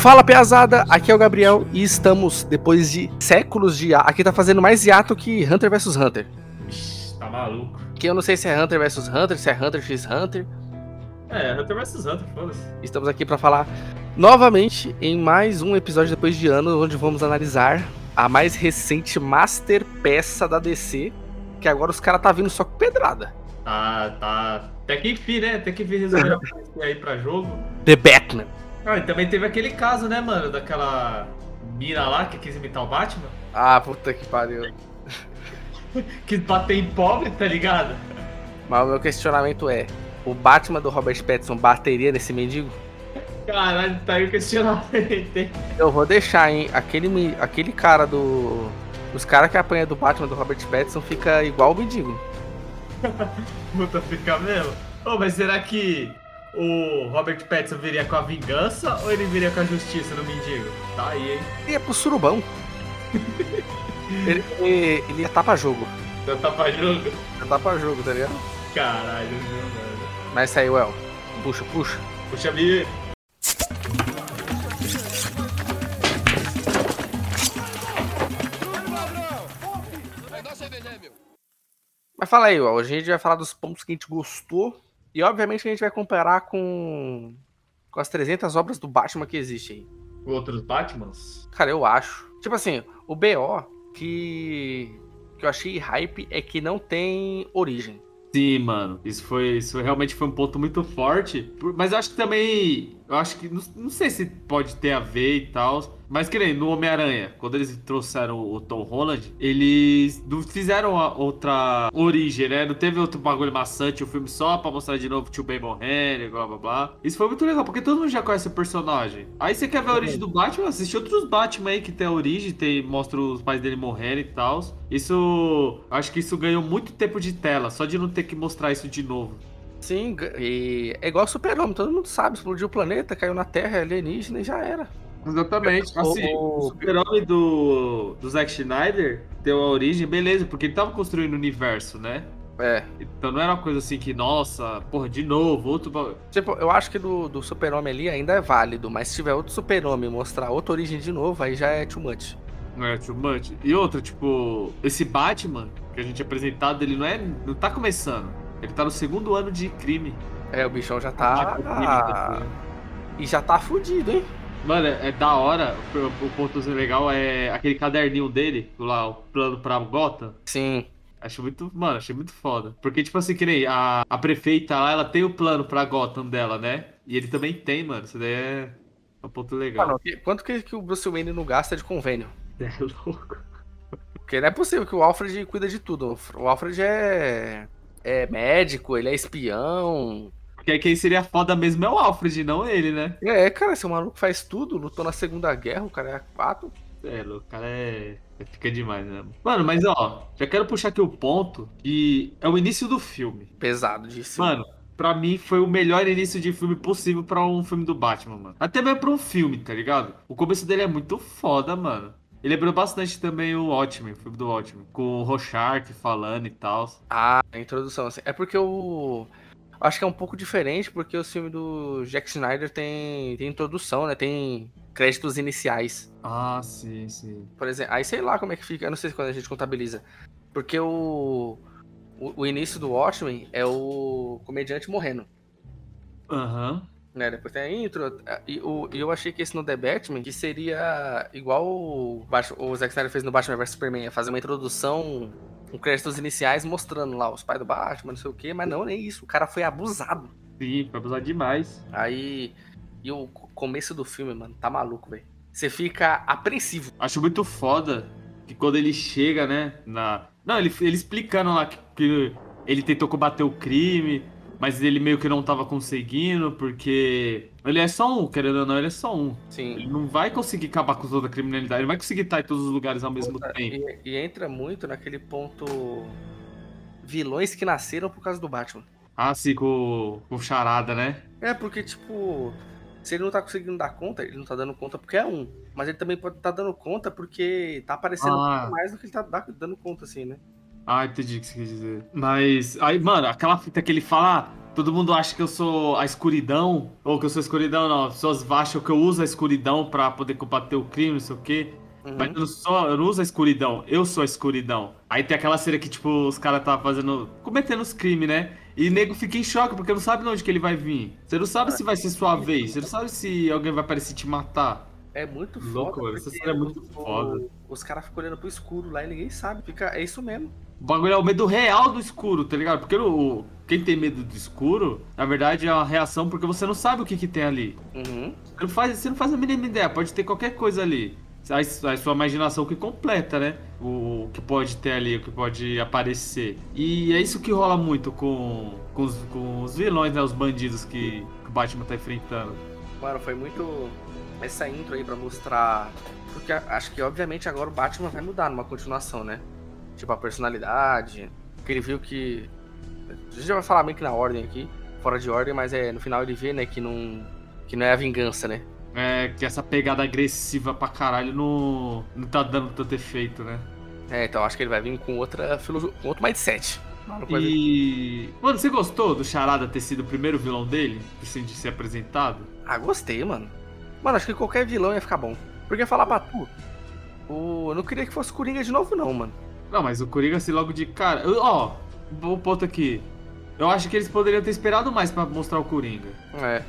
Fala Peazada, aqui é o Gabriel e estamos depois de séculos de aqui tá fazendo mais hiato que Hunter vs Hunter. Ixi, tá maluco. Que eu não sei se é Hunter vs Hunter, se é Hunter x Hunter. É, Hunter vs Hunter, foda-se. Estamos aqui para falar novamente em mais um episódio depois de anos onde vamos analisar a mais recente master peça da DC, que agora os caras tá vindo só com pedrada. Tá, tá. Até que enfim, né? Até que enfim resolveram aparecer aí pra jogo. The Batman. Ah, e também teve aquele caso, né, mano? Daquela mina lá que quis imitar o Batman. Ah, puta que pariu. Que bater em pobre, tá ligado? Mas o meu questionamento é: o Batman do Robert Pattinson bateria nesse mendigo? Caralho, tá aí o questionamento, hein? Eu vou deixar, hein? Aquele, aquele cara do. Os caras que apanham do Batman do Robert Pattinson fica igual o mendigo. Puta, fica mesmo. Ô, mas será que o Robert Pattinson viria com a vingança ou ele viria com a justiça no mendigo? Tá aí, hein? Ele ia pro surubão. ele, ele, ele ia tapa jogo. Então tá pra jogo. Ia tapa jogo, tá ligado? Caralho, mano? Mas saiu, El. Puxa, puxa. Puxa, me... Mas fala aí, El. Hoje a gente vai falar dos pontos que a gente gostou. E obviamente a gente vai comparar com. Com as 300 obras do Batman que existem aí. Outros Batmans? Cara, eu acho. Tipo assim, o BO que. que eu achei hype é que não tem origem. Sim, mano. Isso foi, isso realmente foi um ponto muito forte. Mas eu acho que também. Eu acho que. Não, não sei se pode ter a ver e tal. Mas que nem no Homem-Aranha, quando eles trouxeram o Tom Holland, eles não fizeram outra origem, né? Não teve outro bagulho maçante, o filme só pra mostrar de novo o tio Ben morrendo, blá blá blá. Isso foi muito legal, porque todo mundo já conhece o personagem. Aí você quer ver a origem do Batman? Assiste outros Batman aí que tem a origem, tem, mostra os pais dele morrendo e tal. Isso. Acho que isso ganhou muito tempo de tela, só de não ter que mostrar isso de novo. Sim, e é igual Super-Homem, todo mundo sabe, explodiu o planeta, caiu na Terra, é alienígena e já era. Exatamente. O- Assim, o- o, super-homem do, do Zack Schneider deu a origem, beleza, porque ele tava construindo o universo, né? É. Então não era uma coisa assim que, nossa, porra, de novo, outro. Tipo, eu acho que do, do Super-Homem ali ainda é válido, mas se tiver outro Super-Homem e mostrar outra origem de novo, aí já é too much. Não é too much. E outra, tipo, esse Batman que a gente é apresentado, ele não é. não tá começando. Ele tá no segundo ano de crime. É, o bichão já Tipo, crime, tá. assim. E já tá fudido, hein? Mano, é da hora. O, o ponto legal é aquele caderninho dele, lá, o plano pra Gotham. Sim. Acho muito, mano, achei muito foda. Porque, tipo assim, que nem a, a prefeita lá, ela tem o plano pra Gotham dela, né? E ele também tem, mano. Isso daí é um ponto legal. Mano, quanto que, que o Bruce Wayne não gasta de convênio? É louco. Porque não é possível que o Alfred cuida de tudo. O Alfred é. É médico, ele é espião. Porque quem seria foda mesmo é o Alfred, não ele, né? É, cara, esse maluco faz tudo, lutou na Segunda Guerra, o cara é quatro. É, o cara é. Fica demais, né? Mano, mas ó, já quero puxar aqui o ponto que é o início do filme. Pesado disso. Mano, pra mim foi o melhor início de filme possível pra um filme do Batman, mano. Até mesmo pra um filme, tá ligado? O começo dele é muito foda, mano. Ele lembrou bastante também o Watchmen, o filme do Watchmen. Com o Rorschach falando e tal. Ah, a introdução, assim. É porque o. Acho que é um pouco diferente, porque o filme do Jack Snyder tem, tem introdução, né? Tem créditos iniciais. Ah, sim, sim. Por exemplo, aí sei lá como é que fica, eu não sei quando a gente contabiliza. Porque o. O, o início do Watchmen é o comediante morrendo. Aham. Né? Depois tem a intro. E o- e eu achei que esse no The Batman, que seria igual o, o Zack Snyder fez no Batman vs Superman, fazer uma introdução com créditos iniciais mostrando lá os pais do Batman, não sei o que, mas não, nem isso. O cara foi abusado. Sim, foi abusar demais. Aí. E o co- começo do filme, mano, tá maluco, velho. Você fica apreensivo. Acho muito foda que quando ele chega, né, na... Não, ele, ele explicando lá que, que ele tentou combater o crime, mas ele meio que não tava conseguindo, porque ele é só um, querendo ou não, ele é só um. Sim. Ele não vai conseguir acabar com toda a criminalidade, ele não vai conseguir estar em todos os lugares ao mesmo tempo. E, e entra muito naquele ponto. Vilões que nasceram por causa do Batman. Ah, sim, com, com charada, né? É, porque, tipo, se ele não tá conseguindo dar conta, ele não tá dando conta porque é um. Mas ele também pode estar dando conta porque tá aparecendo Ah. mais do que ele tá da- dando conta, assim, né? Ah, entendi o que você quis dizer. Mas, aí, mano, aquela fita que ele fala, ah, todo mundo acha que eu sou a escuridão, ou que eu sou a escuridão, não. As pessoas acham que eu uso a escuridão pra poder combater o crime, não sei o quê. Uhum. Mas eu não, sou, eu não uso a escuridão, eu sou a escuridão. Aí tem aquela cena que, tipo, os caras tá fazendo. cometendo os crimes, né? E o nego fica em choque, porque não sabe de onde que ele vai vir. Você não sabe se vai ser sua vez, você não sabe se alguém vai aparecer te matar. É muito foda. Louco, essa cena é muito o- foda. Os caras ficam olhando pro escuro lá e ninguém sabe. Fica, é isso mesmo. O bagulho é o medo real do escuro, tá ligado? Porque o, quem tem medo do escuro, na verdade é uma reação porque você não sabe o que, que tem ali. Uhum. Você não, faz, você não faz a mínima ideia, pode ter qualquer coisa ali. A, a sua imaginação que completa, né? O, o que pode ter ali, o que pode aparecer. E é isso que rola muito com, com, os, com os vilões, né? Os bandidos que, que o Batman tá enfrentando. Mano, foi muito essa intro aí pra mostrar. Porque acho que, obviamente, agora o Batman vai mudar numa continuação, né? Tipo, a personalidade. Porque ele viu que. A gente já vai falar meio que na ordem aqui, fora de ordem, mas é no final ele vê, né, que não. Que não é a vingança, né? É que essa pegada agressiva pra caralho não, não tá dando tanto efeito, né? É, então acho que ele vai vir com outra filoso... com outro mindset. E. Mano, você gostou do Charada ter sido o primeiro vilão dele? Assim, de ser apresentado? Ah, gostei, mano. Mano, acho que qualquer vilão ia ficar bom. Porque falar pra tu, o... eu não queria que fosse Coringa de novo, não, mano. Não, mas o Coringa, assim, logo de cara. Ó, o ponto aqui. Eu acho que eles poderiam ter esperado mais pra mostrar o Coringa. É.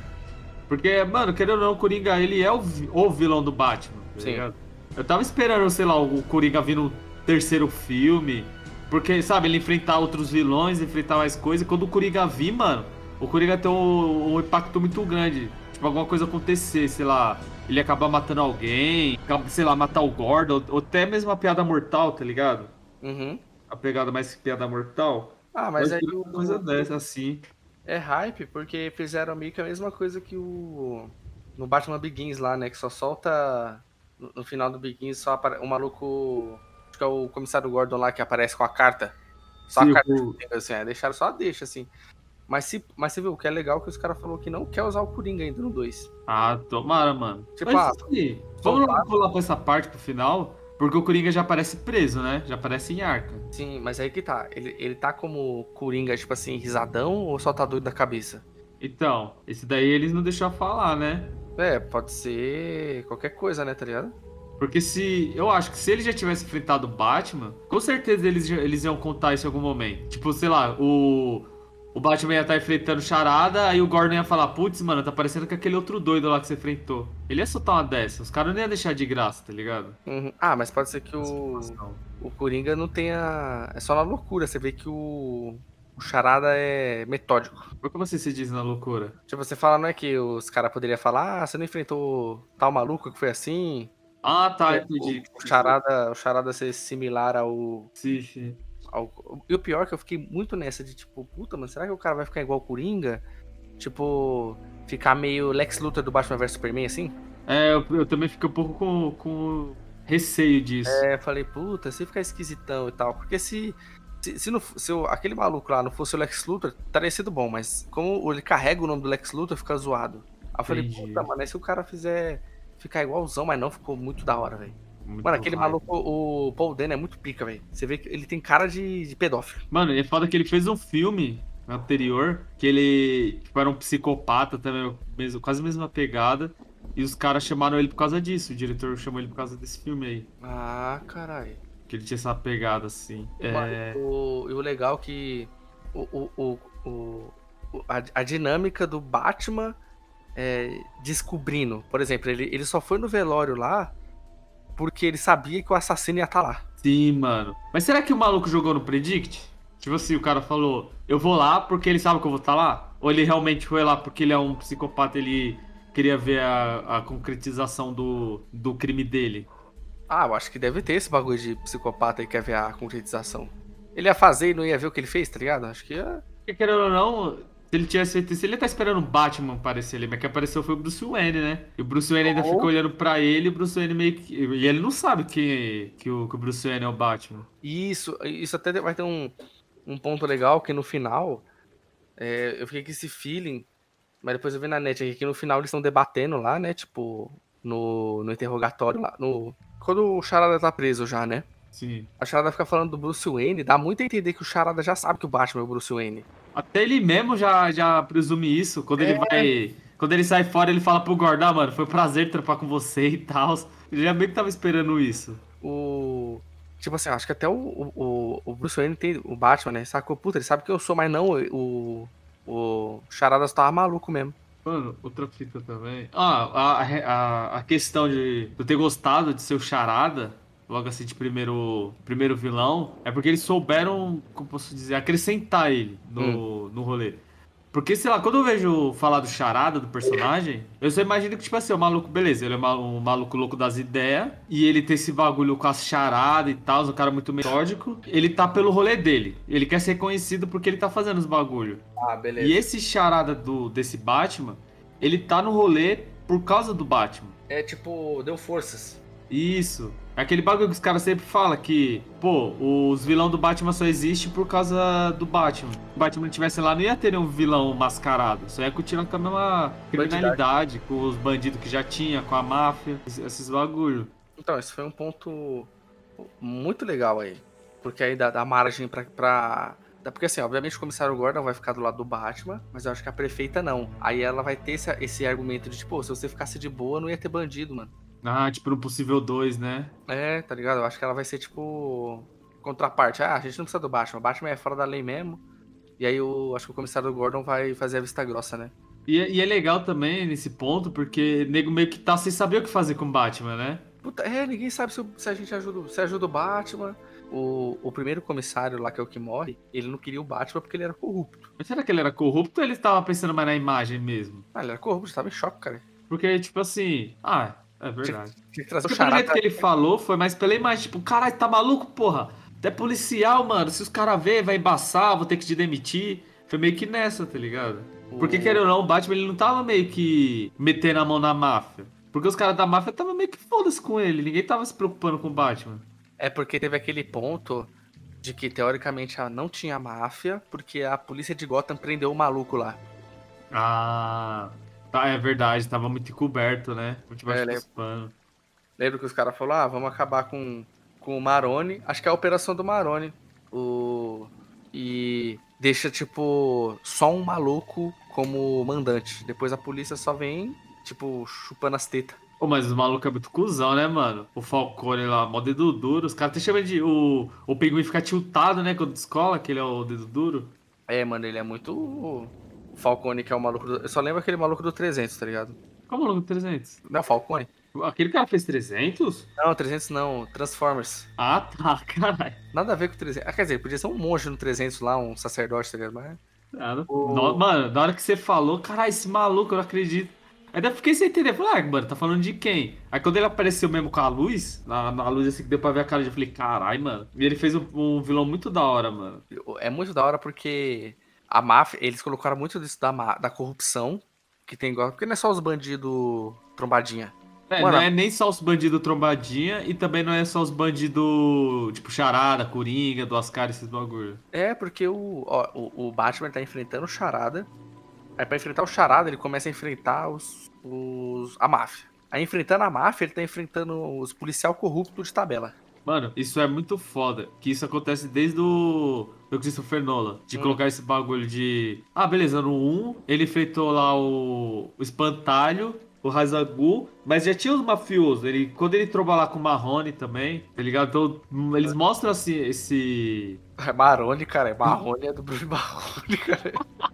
Porque, mano, querendo ou não, o Coringa, ele é o, o vilão do Batman. tá Sim. ligado? Eu tava esperando, sei lá, o Coringa vir no terceiro filme. Porque, sabe, ele enfrentar outros vilões, enfrentar mais coisas. E quando o Coringa vir, mano, o Coringa tem um, um impacto muito grande. Tipo, alguma coisa acontecer, sei lá, ele acabar matando alguém, sei lá, matar o Gordon, ou, ou até mesmo a piada mortal, tá ligado? Uhum. A pegada mais que piada mortal. Ah, mas aí o... uma coisa dessa, assim. é hype porque fizeram meio que a mesma coisa que o. No Batman Begins lá, né? Que só solta. No, final do Begins só apare... o maluco. Acho que é o comissário Gordon lá que aparece com a carta. Só Sim, a carta o- assim, é, deixaram só a deixa, assim. Mas, se, mas você viu, o que é legal que os caras falaram que não quer usar o Coringa ainda no 2. Ah, tomara, mano. Tipo, Mas, ah, assim, vamos lá pular pra essa parte pro final, porque o Coringa já aparece preso, né? Já aparece em arca. Sim, mas aí que tá. Ele, ele tá como Coringa, tipo assim, risadão ou só tá doido da cabeça? Então, esse daí eles não deixaram falar, né? É, pode ser qualquer coisa, né, tá ligado? Porque se. Eu acho que se ele já tivesse enfrentado o Batman, com certeza eles, eles iam contar isso em algum momento. Tipo, sei lá, o. O Batman ia estar enfrentando charada, aí o Gordon ia falar, putz, mano, tá parecendo com aquele outro doido lá que você enfrentou. Ele ia soltar uma dessa. Os caras não iam deixar de graça, tá ligado? Uhum. Ah, mas pode ser que o. O Coringa não tenha. É só na loucura. Você vê que o. O Charada é metódico. Por que você se diz na loucura? Tipo, você fala, não é que os caras poderiam falar, ah, você não enfrentou tal maluco que foi assim? Ah, tá, É, entendi. O, o Charada, o Charada ser similar ao, Sim, sim. Ao. E o pior é que eu fiquei muito nessa de tipo, puta, mano, será que o cara vai ficar igual o Coringa? Tipo, ficar meio Lex Luthor do Batman vs Superman assim? É, eu, eu também fiquei um pouco com, com receio disso. É, eu falei, puta, se ficar esquisitão e tal. Porque se. Se, se, não, se o- aquele maluco lá não fosse o Lex Luthor, teria sido bom, mas como ele carrega o nome do Lex Luthor, fica zoado. Aí eu falei, Entendi. puta, mano, se o cara fizer ficar igualzão, mas não, ficou muito da hora, velho. Muito Mano, aquele maluco, o Paul Dano é muito pica, velho. Você vê que ele tem cara de, de pedófilo. Mano, é foda que ele fez um filme anterior que ele tipo, era um psicopata também, mesmo, quase a mesma pegada. E os caras chamaram ele por causa disso. O diretor chamou ele por causa desse filme aí. Ah, caralho. Que ele tinha essa pegada assim. É. O, e o legal que o, o, o, o- o- a, a dinâmica do Batman é, descobrindo. Por exemplo, ele, ele só foi no velório lá porque ele sabia que o assassino ia estar lá. Sim, mano. Mas será que o maluco jogou no Predict? Tipo assim, o cara falou, eu vou lá porque ele sabe que eu vou estar lá? Ou ele realmente foi lá porque ele é um psicopata e ele queria ver a, a concretização do, do crime dele? Ah, eu acho que deve ter esse bagulho de psicopata e quer ver a concretização. Ele ia fazer e não ia ver o que ele fez, tá ligado? Acho que ia. Porque querendo ou não, se ele tivesse feito isso, ele tá esperando o Batman aparecer ali, mas quem apareceu foi o Bruce Wayne, né? E o Bruce Wayne ainda Ou- ficou olhando pra ele, e o Bruce Wayne meio que. E ele não sabe que, que, o, que o Bruce Wayne é o Batman. Isso, isso até vai ter um, um ponto legal que no final é, eu fiquei com esse feeling, mas depois eu vi na net aqui que no final eles estão debatendo lá, né? Tipo, no, no interrogatório lá. No, quando o Charada tá preso já, né? Sim. A Charada fica falando do Bruce Wayne, dá muito a entender que o Charada já sabe que o Batman é o Bruce Wayne. Até ele mesmo já, já presume isso. Quando ele É. vai. Quando ele sai fora, ele fala pro Gordon, ah, mano, foi um prazer trampar com você e tal. Ele já meio que tava esperando isso. O. Tipo assim, acho que até o, o, o Bruce Wayne tem. O Batman, né? Sacou, puta, ele sabe que eu sou, mas não, o. O Charada tava maluco mesmo. Mano, outra fita também. Ah, a, a, a questão de eu ter gostado de ser o Charada, logo assim de primeiro, primeiro vilão, é porque eles souberam, como posso dizer, acrescentar ele no, no rolê. Porque, sei lá, quando eu vejo falar do Charada, do personagem, eu só imagino que, tipo assim, o maluco, beleza, ele é um maluco louco das ideias, e ele tem esse bagulho com as charadas e tal, um cara muito metódico. Ele tá pelo rolê dele. Ele quer ser conhecido porque ele tá fazendo os bagulho. Ah, beleza. E esse charada do, desse Batman, ele tá no rolê por causa do Batman. É tipo, deu forças. Isso. É aquele bagulho que os caras sempre falam que, pô, os vilão do Batman só existem por causa do Batman. Se o Batman estivesse lá, não ia ter um vilão mascarado. Só ia continuar com a mesma criminalidade, com os bandidos que já tinha, com a máfia, esses- bagulho. Então, esse foi um ponto muito legal aí. Porque aí dá, dá margem pra, pra. Porque assim, obviamente o comissário Gordon vai ficar do lado do Batman, mas eu acho que a prefeita não. Aí ela vai ter esse, esse argumento de, tipo, "Pô, se você ficasse de boa, não ia ter bandido, mano. Ah, tipo no Possível 2, né? É, tá ligado? Eu acho que ela vai ser, tipo, contraparte. Ah, a gente não precisa do Batman. O Batman é fora da lei mesmo. E aí eu acho que o comissário Gordon vai fazer a vista grossa, né? E, é- e é legal também nesse ponto, porque o nego meio que tá sem saber o que fazer com o Batman, né? Puta, é, ninguém sabe se, se a gente ajuda, se ajuda o Batman. O, o primeiro comissário lá, que é o que morre, ele não queria o Batman porque ele era corrupto. Mas será que ele era corrupto ou ele estava pensando mais na imagem mesmo? Ah, ele era corrupto, tava em choque, cara. Porque, tipo assim. Ah, é verdade. Tinha o Porque pelo jeito que ele falou foi mais pela imagem. Tipo, caralho, tá maluco, porra? É policial, mano. Se os caras verem, vai embaçar, vou ter que te demitir. Foi meio que nessa, tá ligado? Porque, O- querendo ou não, o Batman ele não tava meio que metendo a mão na máfia. Porque os caras da máfia tava meio que foda-se com ele. Ninguém tava se preocupando com o Batman. É porque teve aquele ponto de que, teoricamente, ela não tinha máfia, porque a polícia de Gotham prendeu o maluco lá. Ah. Tá, é verdade. Tava muito encoberto, né? Muito baixo É, lembro. panos. Lembra que os caras falaram, ah, vamos acabar com, com o Maroni. Acho que é a operação do Maroni. O... E deixa, tipo, só um maluco como mandante. Depois a polícia só vem, tipo, chupando as tetas. Pô, mas o maluco é muito cuzão, né, mano? O Falcone lá, mó dedo duro. Os caras até chamam de. O, o pinguim fica tiltado, né? Quando descola, que ele é o dedo duro. É, mano, ele é muito... Falcone, que é o maluco do... Eu só lembro aquele maluco do 300, tá ligado? Qual é o maluco do 300? Não, Falcone? Aquele cara fez 300? Não, 300 não, Transformers. Ah, tá, caralho. Nada a ver com o 300. Ah, quer dizer, podia ser um monge no 300 lá, um sacerdote, tá ligado? Mas... Não- O- No- mano, na hora que você falou, caralho, esse maluco, eu não acredito. Ainda fiquei sem entender. Falei, ah, mano, tá falando de quem? Aí quando ele apareceu mesmo com a luz, na, na luz assim que deu pra ver a cara, eu falei, caralho, mano. E ele fez um, um vilão muito da hora, mano. É muito da hora porque a máfia, eles colocaram muito disso da, da corrupção que tem igual. Porque não é só os bandidos trombadinha. É, Mano, não é nem só os bandidos trombadinha e também não é só os bandidos, tipo, charada, coringa, duas caras, esses bagulho. É, porque o, ó, o, o Batman tá enfrentando o Charada. Aí pra enfrentar o Charada, ele começa a enfrentar os, os a máfia. Aí enfrentando a máfia, ele tá enfrentando os policial corrupto de tabela. Mano, isso é muito foda. Que isso acontece desde o do Christopher Nolan. De Hum. colocar esse bagulho de. Ah, beleza, no 1 ele enfrentou lá o, o Espantalho, o Razagul, mas já tinha os mafiosos. Ele, quando ele tromba lá com o Marrone também, tá ligado? Então, eles mostram assim, esse. É Maroni, cara. É Marrone é do Bruce Marrone, cara.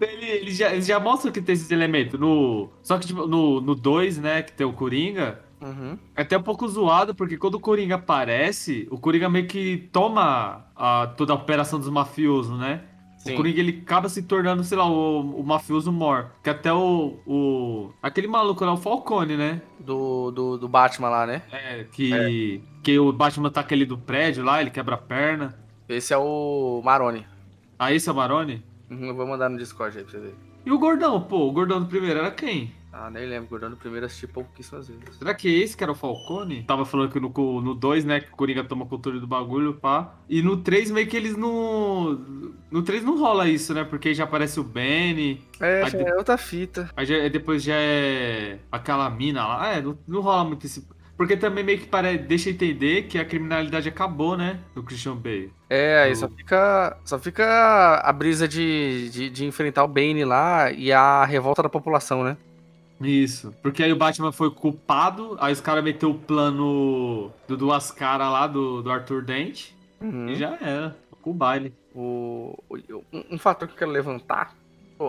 Ele, ele já, eles já mostram que tem esses elementos. No, só que tipo, no 2, no dois, né, que tem o Coringa. Uhum. É até um pouco zoado, porque quando o Coringa aparece, o Coringa meio que toma a, toda a operação dos mafiosos, né? Sim. O Coringa ele acaba se tornando, sei lá, o, o mafioso mor. Que até o, o. Aquele maluco lá, o Falcone, né? Do, do, do Batman lá, né? É, que. Que o Batman taca ele do prédio lá, ele quebra a perna. Esse é o Maroni. Ah, esse é o Maroni? Uhum, Eu vou mandar no Discord aí pra você ver. E o Gordão, pô, o Gordão do primeiro era quem? Ah, nem lembro. Gordão no primeiro assisti pouquíssimas vezes. Será que esse que era o Falcone? Tava falando que no 2, né, que o Coringa toma controle do bagulho, pá. E no 3 meio que eles não... No 3 não rola isso, né, porque já aparece o Benny, É, Aí já de- é outra fita. aí já- depois já é aquela mina lá. É, não, não rola muito esse... Porque também meio que pare... deixa entender que a criminalidade acabou, né? No Christian Bale. É, aí só fica, só fica a brisa de, de, de enfrentar o Bane lá e a revolta da população, né? Isso. Porque aí o Batman foi culpado, aí os caras meteu o plano do duas caras lá, do, do Arthur Dent, Uhum. e já era. Com o baile. O, um, um fator que eu quero levantar.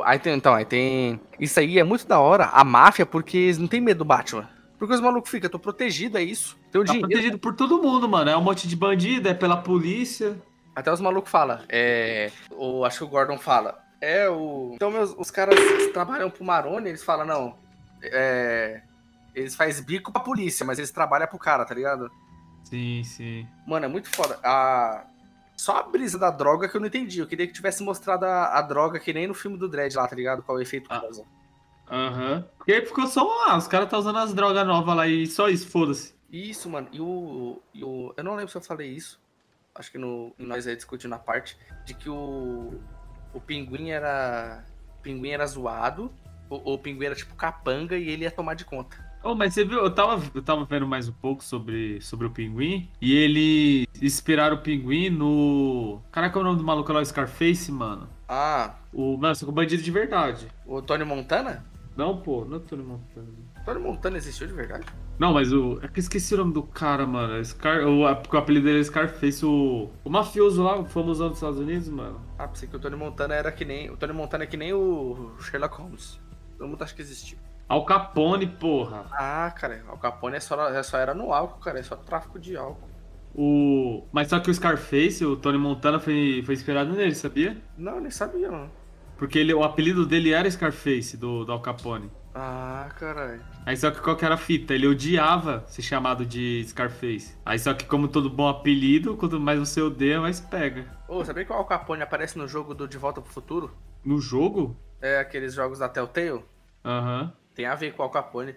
Aí tem, então, aí tem. Isso aí é muito da hora, a máfia, porque eles não tem medo do Batman. Porque os malucos ficam, tô protegido, é isso. Tem o Tá dinheiro. protegido por todo mundo, mano. É um monte de bandido, é pela polícia. Até os malucos falam. É. O, acho que o Gordon fala. É o. Então, meus, os caras que trabalham pro Maroni, eles falam, não. É. Eles fazem bico pra polícia, mas eles trabalham pro cara, tá ligado? Sim, sim. Mano, é muito foda. A... Só a brisa da droga que eu não entendi. Eu queria que tivesse mostrado a, a droga que nem no filme do Dredd lá, tá ligado? Qual é o efeito Ah. causa. Aham. Porque aí ficou só lá, os caras tá usando as drogas novas lá e só isso, foda-se. Isso, mano. E o, e o. Eu não lembro se eu falei isso. Acho que no, nós aí discutindo a parte. De que o. O pinguim era. O pinguim era zoado. O, o pinguim era tipo capanga e ele ia tomar de conta. Oh, mas você viu, eu tava, eu tava vendo mais um pouco sobre, sobre o Pinguim, e eles inspiraram o Pinguim no... Caraca, é o nome do maluco lá, o Scarface, mano. Ah, O, mano, só que o bandido de verdade. o Tony Montana? Não, pô, não é Tony Montana. Tony Montana existiu de verdade? Não, mas o... É que eu esqueci o nome do cara, mano. É Scar, o, porque o apelido dele é Scarface, o... O mafioso lá, o famosão dos Estados Unidos, mano. Ah, pensei que o Tony Montana era que nem. O Tony Montana é que nem o Sherlock Holmes. Todo mundo acha que existiu. Al Capone, porra. Ah, cara, o Capone é só, é só era no álcool, cara. É só tráfico de álcool. O... Mas só que o Scarface, o Tony Montana, foi, foi inspirado nele, sabia? Não, nem sabia, mano. Porque ele, o apelido dele era Scarface, do, do Al Capone. Ah, caralho. Aí só que qual que era a fita? Ele odiava ser chamado de Scarface. Aí só que como todo bom apelido, quanto mais você odeia, mais pega. Ô, sabia que o Al Capone aparece no jogo do De Volta pro Futuro? No jogo? É aqueles jogos da Telltale? Aham. Tem a ver com o Al Capone.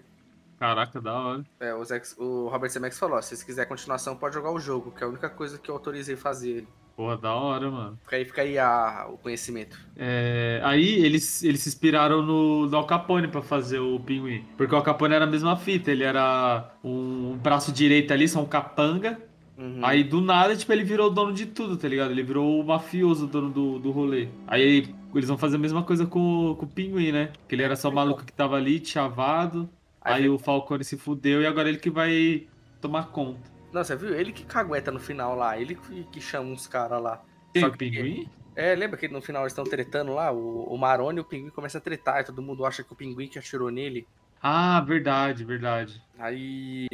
Caraca, da hora. É, o, Zex- o Robert Zemeckis falou, ó, se você quiser continuação, pode jogar o jogo, que é a única coisa que eu autorizei fazer. Porra, da hora, mano. Fica aí, fica aí a- o conhecimento. É, aí eles, eles se inspiraram no, no Al Capone pra fazer o pinguim. Porque o Al Capone era a mesma fita. Ele era um braço direito ali, só um capanga. Uhum. Aí do nada, tipo, ele virou o dono de tudo, tá ligado? Ele virou o mafioso o dono do, do rolê. Aí eles vão fazer a mesma coisa com, o- com o pinguim, né? Que ele era só o maluco que tava ali, chavado. Aí Aí o Falcone se fudeu e agora ele que vai tomar conta. Você viu? Ele que cagueta no final lá, ele que, chama uns caras lá. Quem, Só o pinguim? É, lembra que no final eles estão tretando lá? O, o Maroni e o Pinguim começam a tretar e todo mundo acha que o Pinguim que atirou nele. Ah, verdade, verdade. Aí.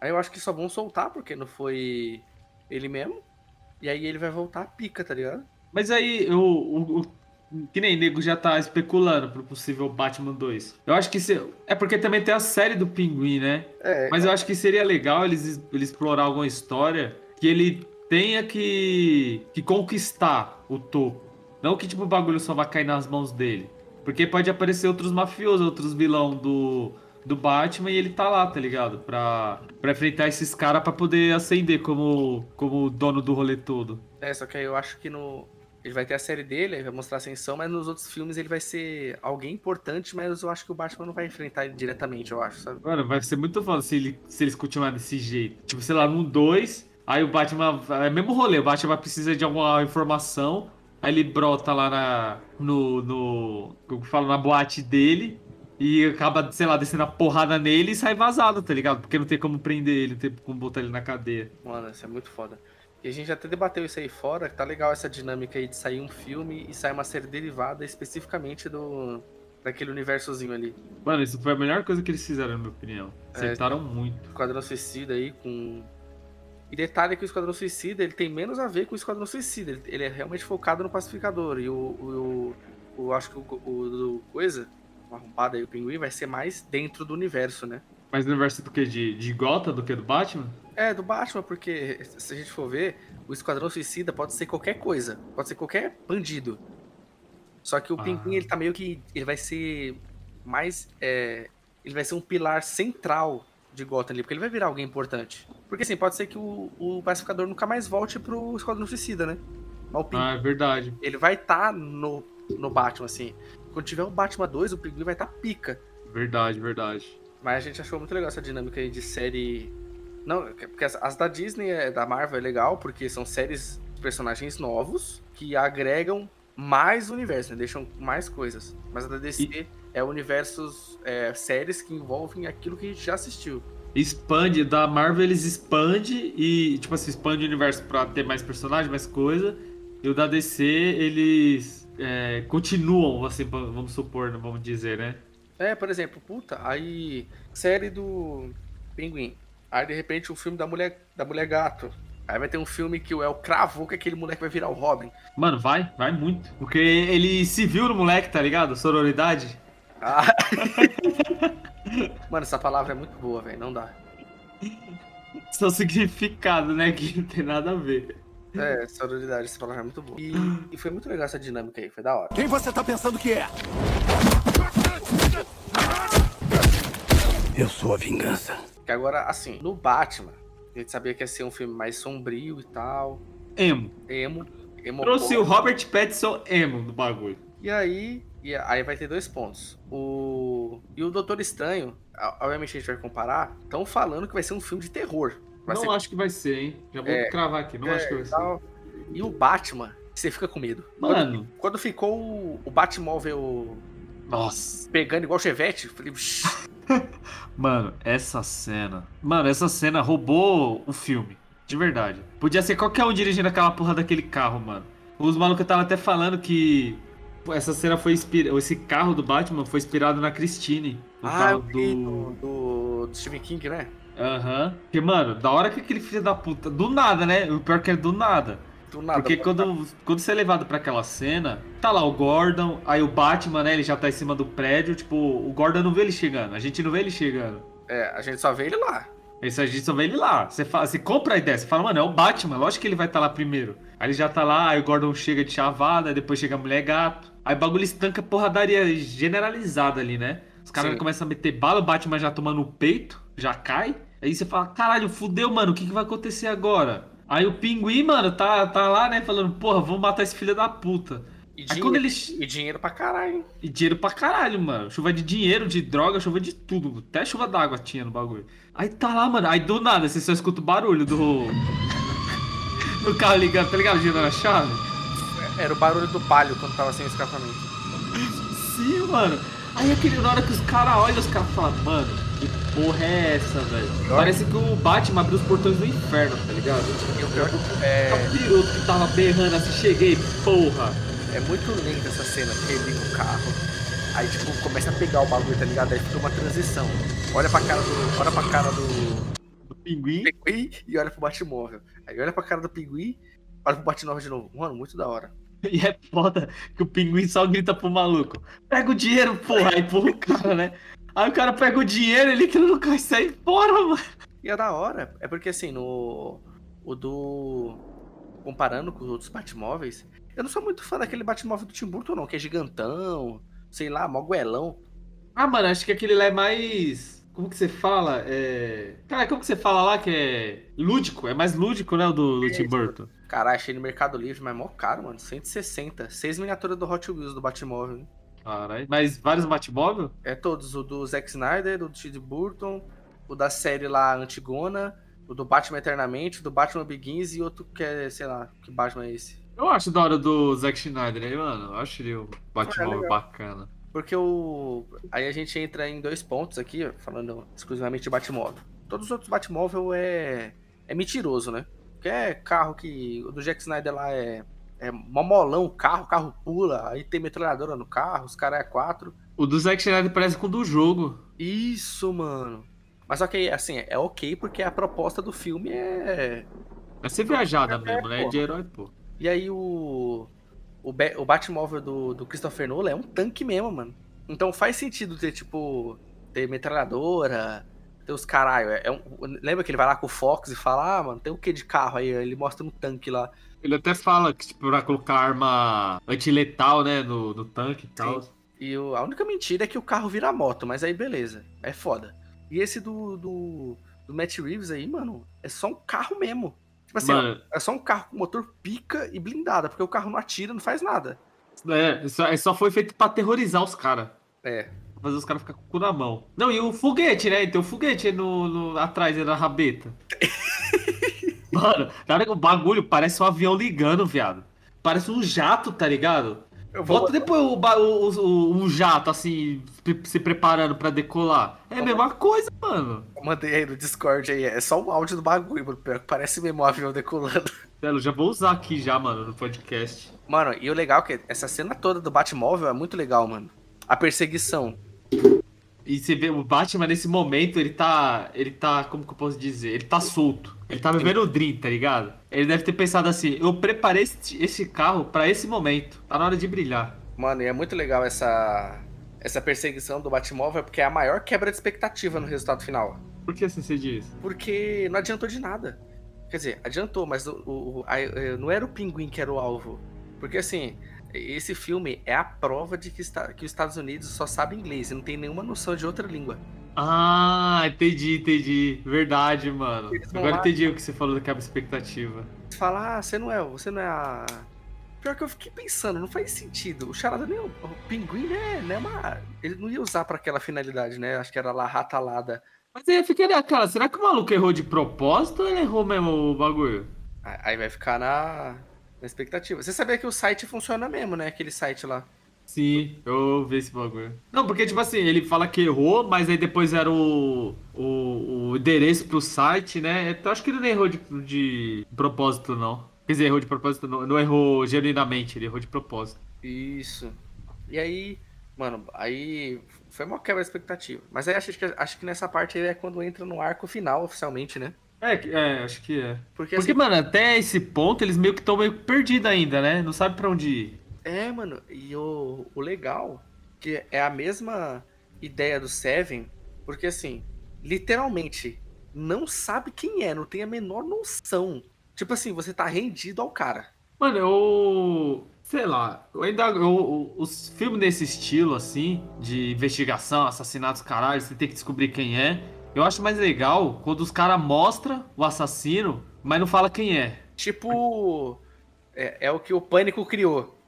Aí eu acho que só vão soltar, porque não foi ele mesmo. E aí ele vai voltar a pica, tá ligado? Mas aí, o, o- que nem nego já tá especulando pro possível Batman 2. Eu acho que se, é porque também tem a série do Pinguim, né? É, Mas eu acho que seria legal eles, eles explorar alguma história que ele tenha que, que conquistar o topo. Não que tipo o bagulho só vai cair nas mãos dele. Porque pode aparecer outros mafiosos, outros vilão do, do Batman e ele tá lá, tá ligado? Pra, pra enfrentar esses caras pra poder ascender como, como dono do rolê todo. é, só que aí eu acho que no. Ele vai ter a série dele, aí vai mostrar a ascensão, mas nos outros filmes ele vai ser alguém importante, mas eu acho que o Batman não vai enfrentar ele diretamente, eu acho, sabe? Mano, vai ser muito foda se, ele, se eles continuarem desse jeito. Tipo, sei lá, num 2, aí o Batman. É o mesmo rolê, o Batman precisa de alguma informação. Aí ele brota lá na. No. no como que fala? Na boate dele. E acaba, sei lá, descendo a porrada nele e sai vazado, tá ligado? Porque não tem como prender ele, não tem como botar ele na cadeia. Mano, isso é muito foda. E a gente até debateu isso aí fora, que tá legal essa dinâmica aí de sair um filme e sair uma série derivada especificamente do daquele universozinho ali. Mano, isso foi a melhor coisa que eles fizeram, na minha opinião. É. Acertaram muito. Esquadrão Suicida aí com. E detalhe que o Esquadrão Suicida ele tem menos a ver com o Esquadrão Suicida. Ele, é realmente focado no pacificador. E o. o, o, o- acho que o, o do coisa, o arrombado aí, o pinguim, vai ser mais dentro do universo, né? Mas no universo do que? De, de Gotham do que do Batman? É, do Batman, porque se a gente for ver, o Esquadrão Suicida pode ser qualquer coisa. Pode ser qualquer bandido. Só que o Ah. Pinguim, ele tá meio que. Ele vai ser mais. é, ele vai ser um pilar central de Gotham ali, porque ele vai virar alguém importante. Porque assim, pode ser que o, o pacificador nunca mais volte pro Esquadrão Suicida, né? Mas o Pinguim, Ah, é verdade. ele vai estar no, no Batman, assim. Quando tiver o Batman 2, o Pinguim vai estar pica. Verdade, verdade. Mas a gente achou muito legal essa dinâmica aí de série. Não, porque as, as da Disney, é, da Marvel, é legal, porque são séries de personagens novos que agregam mais universo, né? deixam mais coisas. Mas a da DC E- é universos, é, séries que envolvem aquilo que a gente já assistiu. Expande, da Marvel eles expande e, tipo assim, expande o universo pra ter mais personagens, mais coisa. E o da DC, eles é, continuam, assim, vamos supor, vamos dizer, né? É, por exemplo, puta, aí série do Pinguim. Aí de repente um filme da mulher, da mulher gato. Aí vai ter um filme que o El cravou que aquele moleque vai virar o Robin. Mano, vai, vai muito. Porque ele se viu no moleque, tá ligado? Sororidade. Ah. Mano, essa palavra é muito boa, velho. Não dá. Seu significado, né? Que não tem nada a ver. É, sororidade, essa palavra é muito boa. E, e foi muito legal essa dinâmica aí, foi da hora. Quem você tá pensando que é? Eu sou a vingança. Que agora, assim, no Batman, a gente sabia que ia ser um filme mais sombrio e tal. Emo. Emo. emo Trouxe o Robert Pattinson emo do bagulho. E aí, e aí vai ter dois pontos. O e o Doutor Estranho, obviamente a gente vai comparar, estão falando que vai ser um filme de terror. Vai não ser acho que vai ser, hein? Já vou É, cravar aqui. Não é, acho que vai e ser. tal. E o Batman, você fica com medo. Mano, Quando ficou o, o Batmóvel nossa. pegando igual Chevette, falei. Mano, essa cena. Mano, essa cena roubou o filme. De verdade. Podia ser qualquer um dirigindo aquela porra daquele carro, mano. Os malucos estavam até falando que essa cena foi inspirada. Esse carro do Batman foi inspirado na Christine. No ah, carro do, do, do Stephen King, né? Aham. Porque, mano, da hora que aquele filho da puta. Do nada, né? O pior que é do nada. Do nada. Porque quando, quando você é levado pra aquela cena, tá lá o Gordon, aí o Batman, né? Ele já tá em cima do prédio. Tipo, o Gordon não vê ele chegando. A gente não vê ele chegando. É, a gente só vê ele lá. Esse a gente só vê ele lá. Você, fala, você compra a ideia, você fala, mano, é o Batman, lógico que ele vai estar lá primeiro. Aí ele já tá lá, aí o Gordon chega de chavada, depois chega a mulher gato. Aí o bagulho estanca porradaria generalizada ali, né? Os caras começam a meter bala, o Batman já tomando o peito, já cai. Aí você fala, caralho, fudeu, mano, o que, que vai acontecer agora? Aí o pinguim, mano, tá, tá lá, né, falando, porra, vamos matar esse filho da puta. E dinheiro, quando ele. e dinheiro pra caralho. hein? E dinheiro pra caralho, mano. Chuva de dinheiro, de droga, chuva de tudo. Até chuva d'água tinha no bagulho. Aí tá lá, mano. Aí do nada você só escuta o barulho do. do carro ligando, tá ligado? Girando a chave. Era o barulho do palio quando tava sem escapamento. Sim, mano. Aí aquele, na hora que os caras olham, os caras falam, mano, que porra é essa, velho? Parece que o Batman abriu os portões do inferno, tá ligado? E o pior O é, piloto que tava berrando assim, cheguei, porra. é muito lenta essa cena, porque ele liga o carro. Aí, tipo, começa a pegar o bagulho, tá ligado? Aí fica uma transição. Olha pra cara do. Olha pra cara do Do pinguim. pinguim e olha pro Batmóvel. Aí olha pra cara do pinguim, olha pro Batmóvel de novo. Mano, muito da hora. E é foda que o pinguim só grita pro maluco: Pega o dinheiro, porra! Aí empurra o cara, né? Aí o cara pega o dinheiro, ele entra no carro e sai fora, mano. E é da hora, é porque assim, no. O do. Comparando com os outros Batmóveis, eu não sou muito fã daquele Batmóvel do Tim Burton, não, que é gigantão, sei lá, moguelão. Ah, mano, acho que aquele lá é mais. Como que você fala? É. Cara, como que você fala lá que é lúdico? É mais lúdico, né? O do, do Tim Burton. Caralho, achei no Mercado Livre, mas mó caro, mano. 160. Seis miniaturas do Hot Wheels do Batmóvel. hein? Caralho. Mas vários Batmóvel? É todos, o do Zack Snyder, o do Tim Burton, o da série lá Antigona, o do Batman Eternamente, o do Batman Begins e outro que é, sei lá, que Batman é esse. Eu acho da hora do Zack Schneider aí, mano. Eu acho ele um Batmóvel legal. bacana. Porque o. Aí a gente entra em dois pontos aqui, falando exclusivamente de Batmóvel. Todos os outros Batmóvel é. é mentiroso, né? É carro que. O do Jack Snyder lá é. É mó molão o carro, o carro pula, aí tem metralhadora no carro, os caras é quatro. O do Zack Schneider parece com o do jogo. Isso, mano. Mas só que, assim, é ok porque a proposta do filme é. É ser viajada mesmo, né? pô. De herói, pô. E aí o. O, o Batmóvel do, do Christopher Nolan é um tanque mesmo, mano. Então faz sentido ter, tipo. Ter metralhadora, ter os caralho. É um- lembra que ele vai lá com o Fox e fala, ah, mano, tem o que de carro aí? Ele mostra um tanque lá. Ele até fala que, tipo, pra colocar arma antiletal, né, no, no tanque e tal. E o- a única mentira é que o carro vira moto, mas aí beleza. É foda. E esse do, do, do Matt Reeves aí, mano, é só um carro mesmo. Tipo assim, Mano, é só um carro com motor pica e blindada, porque o carro não atira, não faz nada. é, só, é, só foi feito pra aterrorizar os caras. É. fazer os caras ficar com o cu na mão. Não, e o foguete, né? Tem o foguete no, no- atrás aí na rabeta. Mano, cara, o bagulho parece um avião ligando, viado. Parece um jato, tá ligado? Eu vou Bota depois o, o, o- um jato, assim, se preparando pra decolar. É a mesma coisa, mano. mandei aí no Discord aí. É só o áudio do bagulho, mano. Pior que parece mesmo um avião decolando. Sério, já vou usar aqui já, mano, no podcast. Mano, e o legal é que essa cena toda do Batmóvel é muito legal, mano. A perseguição. E você vê, o Batman nesse momento, ele tá. Ele tá. Como que eu posso dizer? Ele tá solto. Ele tá vivendo o Dream, tá ligado? Ele deve ter pensado assim: eu preparei esse, esse carro pra esse momento. Tá na hora de brilhar. Mano, e é muito legal essa, essa perseguição do Batmóvel, porque é a maior quebra de expectativa no resultado final. Por que assim você diz? Porque não adiantou de nada. Quer dizer, adiantou, mas o, o- o- a- eh, não era o pinguim que era o alvo. Porque assim, esse filme é a prova de que, está, que os Estados Unidos só sabe inglês e não tem nenhuma noção de outra língua. Ah, entendi, entendi. Verdade, mano. Agora lá- entendi o que você falou da quebra de expectativa. Você fala, ah, você não é, você não é a. Pior que eu fiquei pensando, não faz sentido. O Charada nem. O, o pinguim, né? Não é uma. Ele não ia usar pra aquela finalidade, né? Acho que era lá ratalada. Mas aí fica naquela, será que o maluco errou de propósito ou ele errou mesmo o bagulho? Aí vai ficar na, na expectativa. Você sabia que o site funciona mesmo, né? Aquele site lá. Sim, eu vi esse bagulho. Não, porque, tipo assim, ele fala que errou, mas aí depois era o, o, o endereço pro site, né? Então acho que ele não errou de, de propósito, não. Quer dizer, errou de propósito, não, não errou genuinamente, ele errou de propósito. Isso. E aí, mano, aí foi uma quebra de expectativa. Mas aí acho que, acho que nessa parte aí é quando entra no arco final, oficialmente, né? É, é acho que é. Porque, Porque, assim, mano, até esse ponto eles meio que estão meio perdidos ainda, né? Não sabe pra onde ir. É, mano, e o, o legal que é a mesma ideia do Seven, porque assim, literalmente, não sabe quem é, não tem a menor noção. Tipo assim, você tá rendido ao cara. Mano, eu. Sei lá, eu ainda. Eu, os filmes nesse estilo, assim, de investigação, assassinatos, caralho, você tem que descobrir quem é. Eu acho mais legal quando os caras mostram o assassino, mas não fala quem é. Tipo, é, é o que o Pânico criou.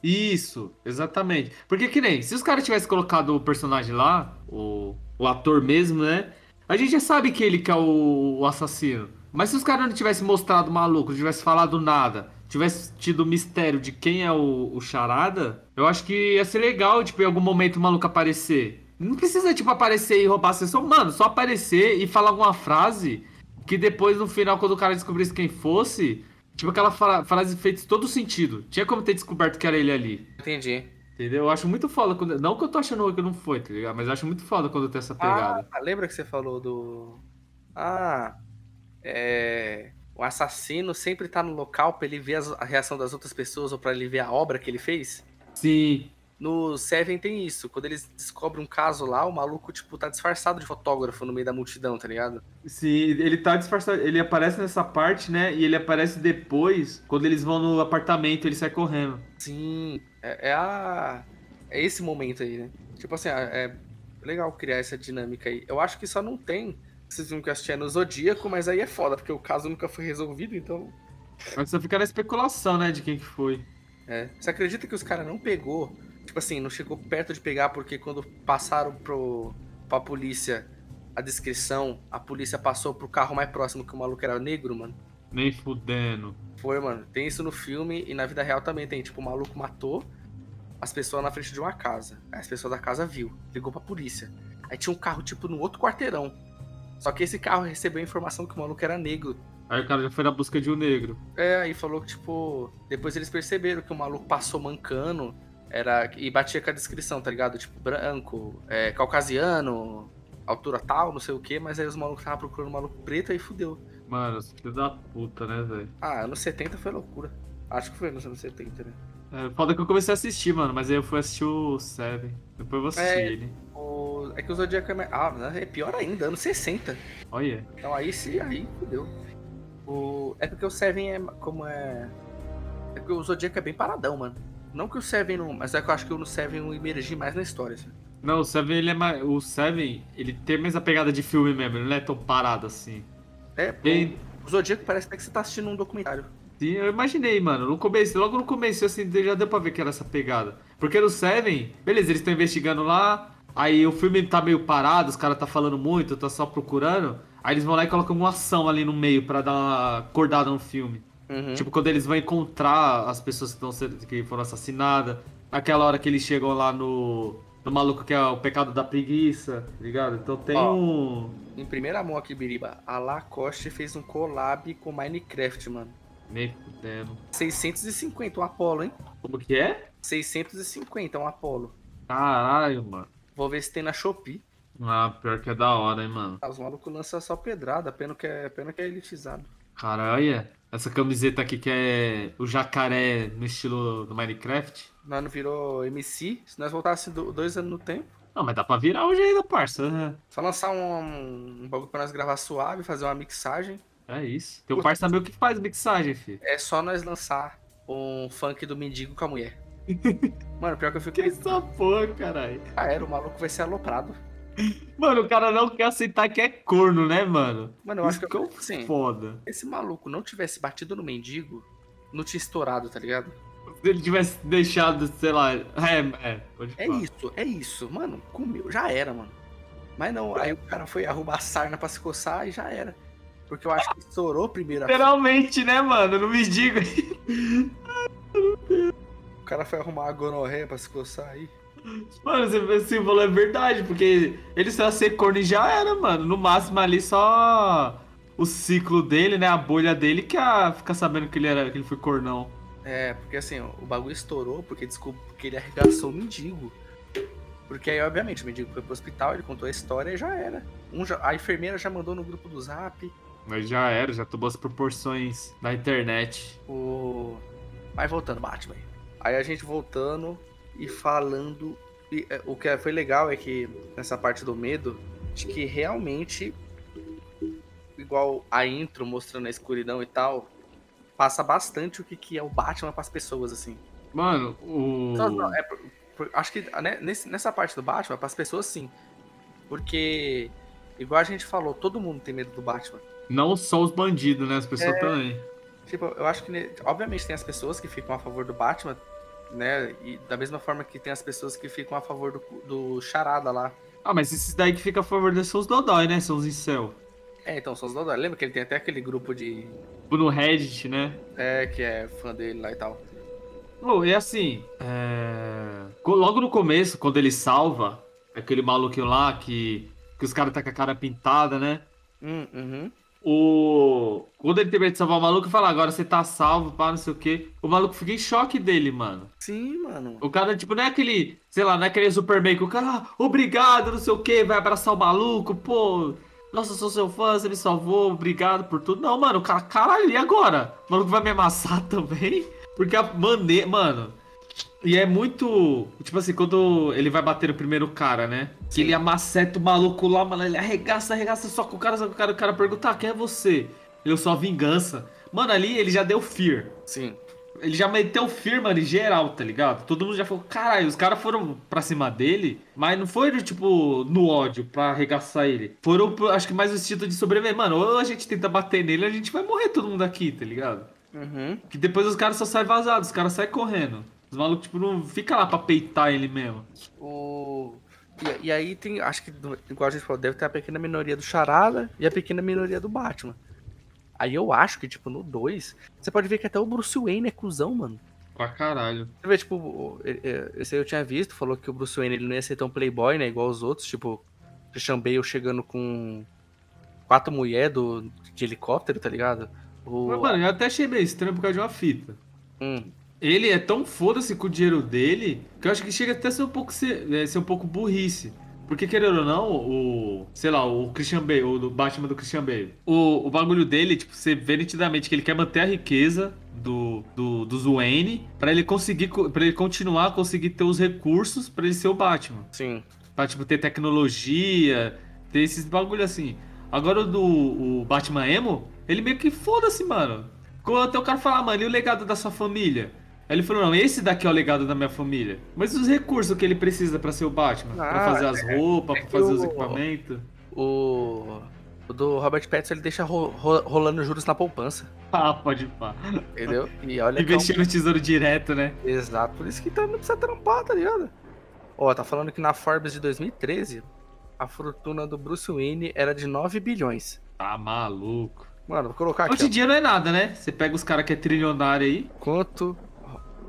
Isso, exatamente. Porque que nem, se os caras tivessem colocado o personagem lá, o, o ator mesmo, né? A gente já sabe que ele que é o, o assassino. Mas se os caras não tivessem mostrado o maluco, não tivessem falado nada, tivesse tido o mistério de quem é o, o charada, eu acho que ia ser legal, tipo, em algum momento o maluco aparecer. Não precisa, tipo, aparecer e roubar a sessão. Mano, só aparecer e falar alguma frase que depois, no final, quando o cara descobrisse quem fosse, tipo, aquela fra- frase fez todo sentido. Tinha como ter descoberto que era ele ali. Entendi. Entendeu? Eu acho muito foda quando. Não que eu tô achando que não foi, tá ligado? Mas eu acho muito foda quando tem essa pegada. Ah, lembra que você falou do. Ah, é. O assassino sempre tá no local pra ele ver a reação das outras pessoas ou pra ele ver a obra que ele fez? Sim. No Seven tem isso. Quando eles descobrem um caso lá, o maluco, tipo, tá disfarçado de fotógrafo no meio da multidão, tá ligado? Sim, ele tá disfarçado. Ele aparece nessa parte, né? E ele aparece depois, quando eles vão no apartamento, ele sai correndo. Sim, é, é a. É esse momento aí, né? Tipo assim, é é legal criar essa dinâmica aí. Eu acho que só não tem. Vocês viram que eu assisti é no Zodíaco, mas aí é foda, porque o caso nunca foi resolvido, então. Mas só fica na especulação, né? De quem que foi. É. Você acredita que os caras não pegou? Tipo assim, não chegou perto de pegar porque quando passaram pro, pra polícia a descrição, a polícia passou pro carro mais próximo que o maluco era negro, mano? Nem fudendo. Foi, mano. Tem isso no filme e na vida real também tem. Tipo, o maluco matou as pessoas na frente de uma casa. Aí as pessoas da casa viu, ligou pra polícia. Aí tinha um carro, tipo, no outro quarteirão. Só que esse carro recebeu a informação que o maluco era negro. Aí o cara já foi na busca de um negro. É, aí falou que, tipo, depois eles perceberam que o maluco passou mancando era e batia com a descrição, tá ligado? Tipo, branco, é, caucasiano, altura tal, não sei o que, mas aí os malucos estavam procurando um maluco preto e fudeu. Mano, filho da puta, né, velho? Ah, anos 70 foi loucura. Acho que foi nos anos 70, né? É, foda que eu comecei a assistir, mano, mas aí eu fui assistir o Seven. Depois eu vou assistir É. ele. O... É que o Zodíaco é mais. Ah, é pior ainda, anos 60. Olha. Então aí sim, aí fudeu. O... É porque o Seven é como é. É porque o Zodíaco é bem paradão, mano. Não que o Seven não. Mas é que eu acho que o Seven eu emergi mais na história, assim. Não, o Seven, ele é mais. O Seven, ele tem mais a pegada de filme mesmo, ele não é tão parado assim. É, Ele- o Zodíaco parece até que você tá assistindo um documentário. Sim, eu imaginei, mano. No começo, logo no começo, assim, já deu pra ver que era essa pegada. Porque no Seven, beleza, eles estão investigando lá, Aí o filme tá meio parado, os caras tá falando muito, tá só procurando. Aí eles vão lá e colocam uma ação ali no meio pra dar uma acordada no filme. Uhum. Tipo, quando eles vão encontrar as pessoas que, sendo- que foram assassinadas. Aquela hora que eles chegam lá no, no maluco que é o pecado da preguiça, tá ligado? Então tem Ó. um. Em primeira mão aqui, Biriba, a Lacoste fez um collab com Minecraft, mano. Nem fudendo. 650, um Apollo, hein? Como que é? 650, um Apollo. Caralho, mano. Vou ver se tem na Shopee. Ah, pior que é da hora, hein, mano. Ah, os malucos lançam só pedrada, pena que é, pena que é elitizado. Caralho. Essa camiseta aqui que é o jacaré no estilo do Minecraft. Nós não virou MC, se nós voltássemos do- dois anos no tempo. Não, mas dá pra virar hoje ainda, parça. Só lançar um, um bagulho pra nós gravar suave, fazer uma mixagem. É isso. Teu parça meio que faz mixagem, filho. É só nós lançar um funk do mendigo com a mulher. Mano, pior que eu fico. Que essa porra, caralho. Ah, era, o maluco vai ser aloprado. Mano, o cara não quer aceitar que é corno, né, mano? Mano, eu acho Isso que eu, ficou assim, foda. se esse maluco não tivesse batido no mendigo, não tinha estourado, tá ligado? Se ele tivesse deixado, sei lá. É, é. Pode É falar. isso, é isso. Mano, comeu, já era, mano. Mas não, aí o cara foi arrumar sarna pra se coçar e já era. Porque eu acho que estourou primeiro. a- Literalmente, né, mano? Não me diga. O cara foi arrumar a gonorreia pra se coçar aí. Mano, você, você falou é verdade, porque ele só ia ser corno e já era, mano. No máximo ali só o ciclo dele, né? A bolha dele que ia ficar sabendo que ele, era, que ele foi cornão. É, porque assim, ó, o bagulho estourou porque desculpa, porque ele arregaçou o mendigo. Porque aí, obviamente, o mendigo foi pro hospital, ele contou a história e já era. Um já- a enfermeira já mandou no grupo do zap. Mas já era, já tomou as proporções da internet. O. Mas voltando, Batman. Aí a gente voltando e falando. e, é, o que foi legal é que nessa parte do medo, de que realmente, igual a intro mostrando a escuridão e tal, passa bastante o que, que é o Batman pras pessoas, assim. Mano, o. Não, não, é por- por- acho que né, nesse- nessa parte do Batman, pras pessoas sim. Porque, igual a gente falou, todo mundo tem medo do Batman. Não só os bandidos, né? As pessoas É. também. Tipo, eu acho que, obviamente, tem as pessoas que ficam a favor do Batman, né? E da mesma forma que tem as pessoas que ficam a favor do, do Charada lá. Ah, mas esses daí que fica a favor desses são os Dodói, né? São os incel. É, então, são os Dodói. Lembra que ele tem até aquele grupo de. No Reddit, né? É, que é fã dele lá e tal. Pô, e assim, é... logo no começo, quando ele salva aquele maluquinho lá que, que os caras tá com a cara pintada, né? Hum, uhum. O... Quando ele termina de salvar o maluco, fala, agora você tá salvo, pá, não sei o quê. O maluco fica em choque dele, mano. Sim, mano. O cara, tipo, não é aquele, sei lá, não é aquele Superman que o cara, ah, obrigado, não sei o quê, vai abraçar o maluco, pô. Nossa, eu sou seu fã, você me salvou, obrigado por tudo. Não, mano, o cara, caralho, e agora? O maluco vai me amassar também? Porque a maneira, mano. E é muito. Tipo assim, quando ele vai bater o primeiro cara, né? Que Sim. ele amaceta o maluco lá, mano. Ele arregaça, arregaça só com o cara, só com o cara. O cara pergunta, ah, quem é você? Eu sou a vingança. Mano, ali ele já deu fear. Sim. Ele já meteu fear, mano, em geral, tá ligado? Todo mundo já falou, caralho, os caras foram pra cima dele, mas não foi, tipo, no ódio pra arregaçar ele. Foram, acho que mais o instinto de sobreviver. Mano, ou a gente tenta bater nele, ou a gente vai morrer todo mundo aqui, tá ligado? Uhum. Que depois os caras só saem vazados, os caras saem correndo. Os malucos, tipo, não fica lá pra peitar ele mesmo. O... E, e aí tem, acho que, igual a gente falou, deve ter a pequena minoria do Charada e a pequena minoria do Batman. Aí eu acho que, tipo, no 2, você pode ver que até o Bruce Wayne é cuzão, mano. Pra caralho. Você vê, tipo, esse aí eu tinha visto, falou que o Bruce Wayne ele não ia ser tão playboy, né, igual os outros, tipo, Christian Bale chegando com quatro mulheres do, de helicóptero, tá ligado? O... Mas, mano, eu até achei meio estranho por causa de uma fita. Hum, Ele é tão foda-se com o dinheiro dele que eu acho que chega até a ser um pouco, ser, é, ser um pouco burrice. Porque, querendo ou não, o. Sei lá, o Christian Bale, o do Batman do Christian Bale. O, o bagulho dele, tipo, você vê nitidamente que ele quer manter a riqueza do, do, dos Wayne pra ele conseguir. para ele continuar a conseguir ter os recursos pra ele ser o Batman. sim. Pra, tipo, ter tecnologia, ter esses bagulho assim. Agora o do o Batman Emo, ele meio que foda-se, mano. Quando até o cara falar, mano, e o legado da sua família? Aí ele falou, não, esse daqui é o legado da minha família. Mas os recursos que ele precisa pra ser o Batman? pra Ah, fazer as roupas, é pra fazer os equipamentos? O... o do Robert Pattinson ele deixa ro- ro- rolando juros na poupança, Ah, pode pá. entendeu? E olha é um- Investir no tesouro direto, né? Exato, por isso que tá, não precisa trampar, tá ligado? Ó, tá falando que na Forbes de 2013, a fortuna do Bruce Wayne era de 9 bilhões. Tá maluco. Mano, vou colocar aqui, Hoje em dia não é nada, né? Você pega os caras que é trilionário aí. Quanto,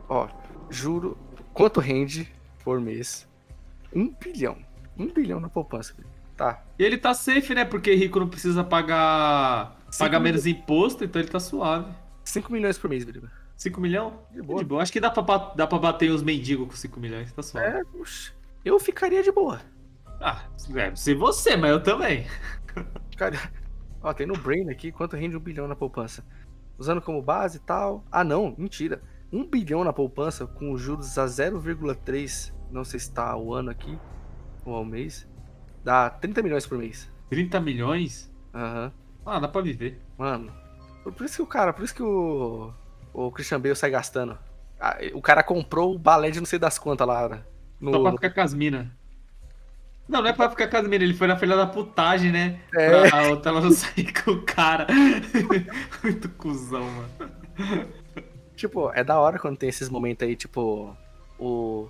ó, juro, quanto rende por mês? Um bilhão. Um bilhão na poupança. Tá. E ele tá safe, né? Porque rico não precisa pagar, pagar menos imposto, então ele tá suave. 5 milhões por mês, Biriba. 5 milhões? De boa. De boa. Acho que dá pra, dá pra bater os mendigos com 5 milhões, tá suave. É, puxa, eu ficaria de boa. Ah, é, se você, mas eu também. Cara, ó, tem no Brain aqui quanto rende um bilhão na poupança. Usando como base e tal. Ah, não, mentira. Um bilhão na poupança com os juros a 0,3, não sei se tá ao ano aqui ou ao mês, dá 30 milhões por mês. 30 milhões? Aham. Ah, dá pra viver. Mano, por isso que o cara, por isso que o, o Christian Bale sai gastando. Ah, O cara comprou o balé de não sei das quantas lá. né? No, Só pra ficar com as minas. Não, não é pra ficar com as minas, ele foi na filha da putagem, né? É. Pra ela não sair com o cara. Muito cuzão, mano. Tipo, é da hora quando tem esses momentos aí, tipo, o,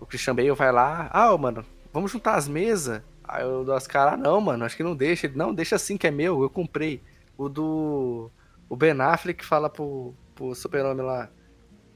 o Christian Bale vai lá, ah, mano, vamos juntar as mesas. Aí eu dou as caras, ah, não, mano, acho que não deixa. Ele, não, deixa assim que é meu, eu comprei. O do. O Ben Affleck fala pro, pro super-homem lá.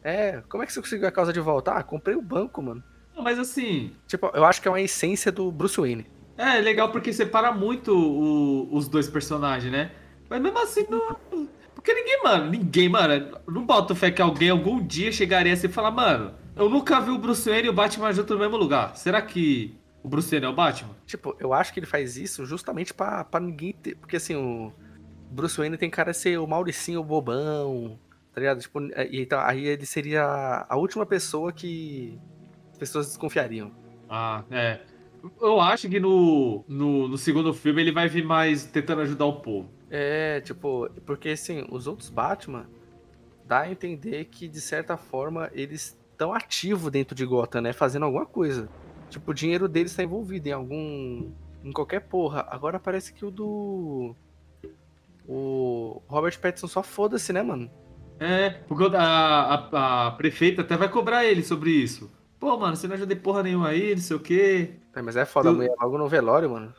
É, como é que você conseguiu a causa de volta? Ah, comprei o banco, mano. Mas assim, Tipo, eu acho que é uma essência do Bruce Wayne. é legal porque separa muito o- os dois personagens, né? Mas mesmo assim, não. Porque ninguém, mano, ninguém, mano, não bota fé que alguém algum dia chegaria assim e falar, mano, eu nunca vi o Bruce Wayne e o Batman junto no mesmo lugar. Será que o Bruce Wayne é o Batman? Tipo, eu acho que ele faz isso justamente pra, pra ninguém ter. Porque assim, o Bruce Wayne tem cara de ser o Mauricinho bobão, tá ligado? Tipo, é, e então, aí ele seria a última pessoa que as pessoas desconfiariam. Ah, é. Eu acho que no, no, no segundo filme ele vai vir mais tentando ajudar o povo. É, tipo, porque assim, os outros Batman dá a entender que, de certa forma, eles estão ativos dentro de Gotham, né? Fazendo alguma coisa. Tipo, o dinheiro deles tá envolvido em algum. em qualquer porra. Agora parece que o do. O Robert Pattinson só foda-se, né, mano? É, porque a, a, a prefeita até vai cobrar ele sobre isso. Pô, mano, você não ajudei porra nenhuma aí, não sei o quê. É, mas é foda, a Tu- mulher logo no velório, mano.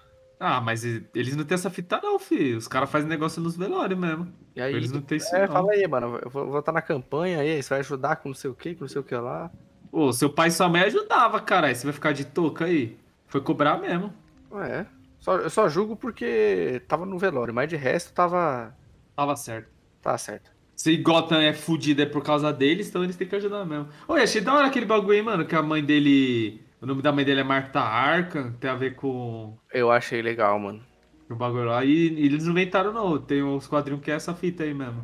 Ah, mas eles não têm essa fita não, filho. Os caras fazem negócio nos velórios mesmo. E aí, Eles não têm isso é, não. fala aí, mano. Eu vou estar na campanha aí, você vai ajudar com não sei o que, com não sei o que lá. Ô, seu pai e sua mãe ajudava, caralho. Você vai ficar de touca aí? Foi cobrar mesmo. É. Só, eu só julgo porque tava no velório, mas de resto tava. Tava certo. Tá certo. Se Gotham é fudida é por causa deles, então eles têm que ajudar mesmo. Oi, achei da hora aquele bagulho aí, mano, que a mãe dele... O nome da mãe dele é Marta Arkham, tem a ver com Eu achei legal, mano. o bagulho lá. E, e eles não inventaram, não. Tem uns quadrinhos que é essa fita aí mesmo.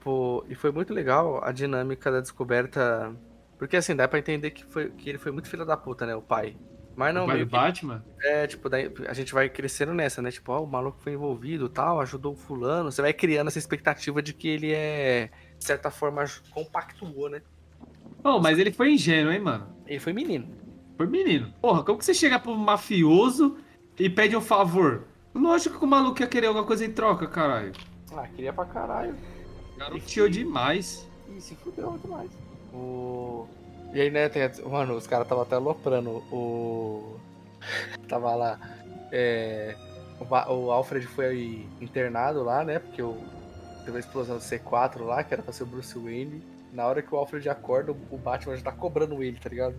Pô, e foi muito legal a dinâmica da descoberta. Porque assim, dá pra entender que, foi, que ele foi muito filho da puta, né? O pai. Mas não, o pai do que, Batman? é, tipo, daí a gente vai crescendo nessa, né? Tipo, ó, o maluco foi envolvido tal, ajudou o fulano. Você vai criando essa expectativa de que ele é, de certa forma, compactuou, né? Oh, mas ele foi ingênuo, hein, mano? Ele foi menino. Foi menino. Porra, como que você chega pro mafioso e pede um favor? Lógico que o maluco ia querer alguma coisa em troca, caralho. Ah, queria pra caralho. Garoteou demais. Ih, se fudeu demais. O... E aí, né, tem... mano, os caras tava até aloprando o... tava lá, é... o Alfred foi internado lá, né, porque o... teve a explosão do C4 lá, que era pra ser o Bruce Wayne. Na hora que o Alfred acorda, o Batman já tá cobrando ele, tá ligado?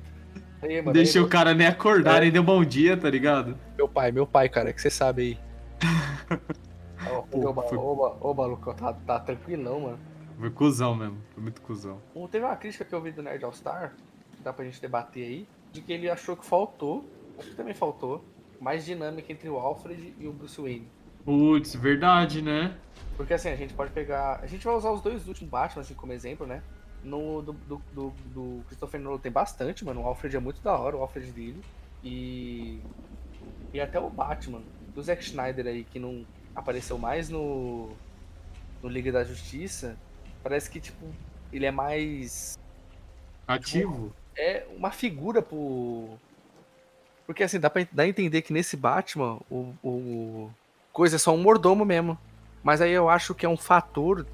Aí, mano, Deixa aí, o cara nem acordar, É. nem deu bom dia, tá ligado? Meu pai, meu pai, cara, que você sabe aí. Ô, ô, ô, maluco, tá, tá tranquilão, mano. Foi cuzão mesmo. Foi muito cuzão. Um, Teve uma crítica que eu vi do Nerd All Star, que dá pra gente debater aí, de que ele achou que faltou, acho que também faltou, mais dinâmica entre o Alfred e o Bruce Wayne. Putz, verdade, né? Porque assim, a gente pode pegar. A gente vai usar os dois últimos Batman assim, como exemplo, né? No do, do, do, do Christopher Nolan tem bastante, mano. O Alfred é muito da hora, o Alfred dele. E. E até o Batman, do Zack Snyder aí, que não apareceu mais no. No Liga da Justiça. Parece que, tipo, ele é mais. Ativo. é uma figura pro. Porque assim, dá pra dá a entender que nesse Batman, o, o. Coisa é só um mordomo mesmo. Mas aí eu acho que é um fator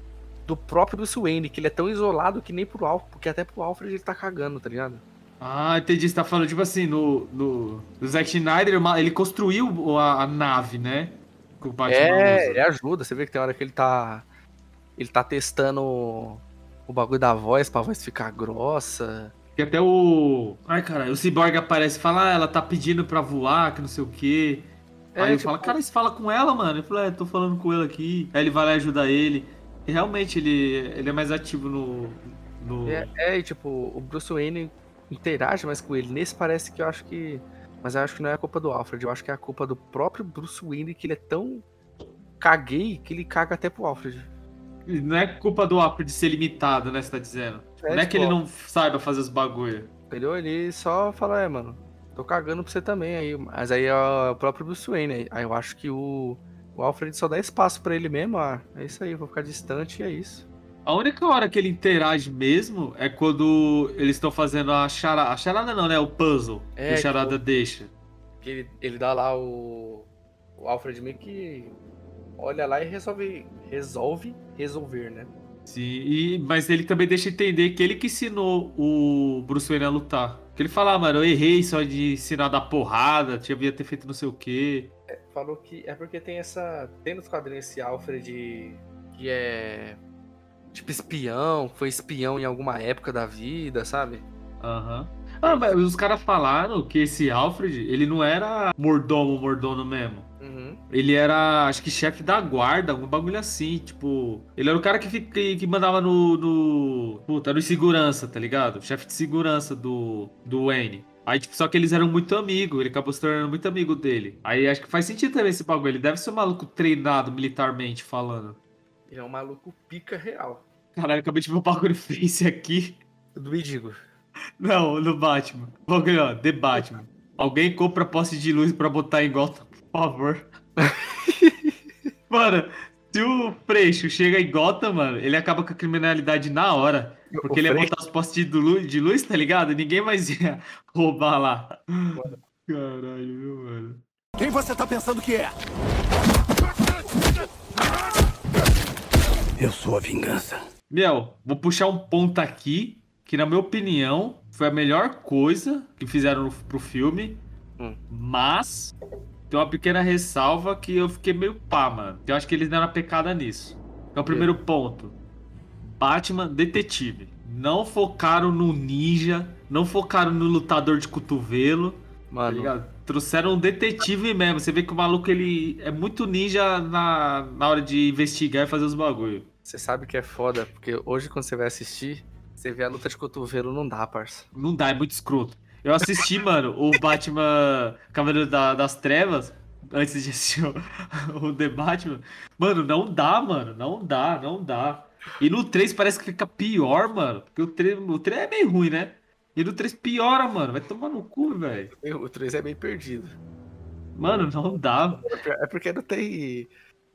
do próprio Bruce Wayne, que ele é tão isolado que nem pro Alfred, porque até pro Alfred ele tá cagando, tá ligado? Ah, entendi. Você tá falando, tipo assim, no, no, no Zack Snyder, ele construiu a, a nave, né? Que o Batman É, ele ajuda. Você vê que tem hora que ele tá. Ele tá testando o, bagulho da voz pra voz ficar grossa. Que até o. Ai, cara, o Cyborg aparece e fala, ah, ela tá pedindo pra voar, que não sei o quê. É, Aí ele tipo- fala, cara, você fala com ela, mano. Ele fala, é, tô falando com ele aqui. Aí ele vai lá e ajuda ele. Realmente ele, ele é mais ativo no. no... É, é, e tipo, o Bruce Wayne interage mais com ele. Nesse parece que eu acho que. Mas eu acho que não é a culpa do Alfred, eu acho que é a culpa do próprio Bruce Wayne, que ele é tão caguei que ele caga até pro Alfred. Não é culpa do Alfred ser limitado, né? Você tá dizendo. É, não é que tipo, ele não saiba fazer os bagulho. Entendeu? Ele só fala, é, mano, tô cagando pra você também aí. Mas aí é o próprio Bruce Wayne. Aí eu acho que o, o Alfred só dá espaço pra ele mesmo, ah, é isso aí, vou ficar distante e é isso. A única hora que ele interage mesmo é quando eles estão fazendo a charada. A charada não, né? O puzzle É, que o que charada o- deixa. Que ele, ele dá lá o. O Alfred meio que olha lá e resolve. Resolve resolver, né? Sim, e, mas ele também deixa entender que ele que ensinou o Bruce Wayne a lutar. Que ele fala, ah, mano, eu errei só de ensinar a dar porrada, devia ter feito não sei o quê. Falou que. É porque tem essa. Tem nos quadrinhos esse Alfred que é. Tipo espião, foi espião em alguma época da vida, sabe? Aham. Ah, mas os caras falaram que esse Alfred, ele não era mordomo, mordomo mesmo. Uhum. Ele era, acho que chefe da guarda, algum bagulho assim, tipo. Ele era o cara que, que, que mandava no. no puta, no segurança, tá ligado? Chefe de segurança do, do Wayne. Aí, tipo, só que eles eram muito amigos, ele acabou se tornando muito amigo dele. Aí acho que faz sentido também esse bagulho. Ele deve ser um maluco treinado militarmente falando. Ele é um maluco pica real. Caralho, acabei de ver o bagulho face aqui. Do Idigo. Não, no Batman. Bagulho, ó, The Batman. Alguém compra poste de luz pra botar em Gotham, por favor. mano, se o Freixo chega em Gotham, mano, ele acaba com a criminalidade na hora. Porque O ele ia botar os postes de luz, de luz, tá ligado? Ninguém mais ia roubar lá. Caralho, viu, mano? Quem você tá pensando que é? Eu sou a vingança. Meu, vou puxar um ponto aqui, que na minha opinião foi a melhor coisa que fizeram no- pro filme, Hum. mas tem uma pequena ressalva que eu fiquei meio pá, mano. Eu acho que eles deram uma pecada nisso. É o primeiro ponto. Batman detetive. Não focaram no ninja, não focaram no lutador de cotovelo, tá Mano, ligado? Trouxeram um detetive mesmo. Você vê que o maluco ele é muito ninja na, na hora de investigar e fazer os bagulho. você sabe que é foda, porque hoje quando você vai assistir, você vê a luta de cotovelo, não dá, parça. Não dá, é muito escroto. Eu assisti, mano, o Batman Cavaleiro da- das Trevas, antes de assistir o, o The Batman. Mano, não dá, mano. Não dá, não dá. E no 3 parece que fica pior, mano. Porque o 3, o 3 é meio ruim, né? E no 3 piora, mano. Vai tomar no cu, velho. O 3 é bem perdido. Mano, não dá. É porque não tem.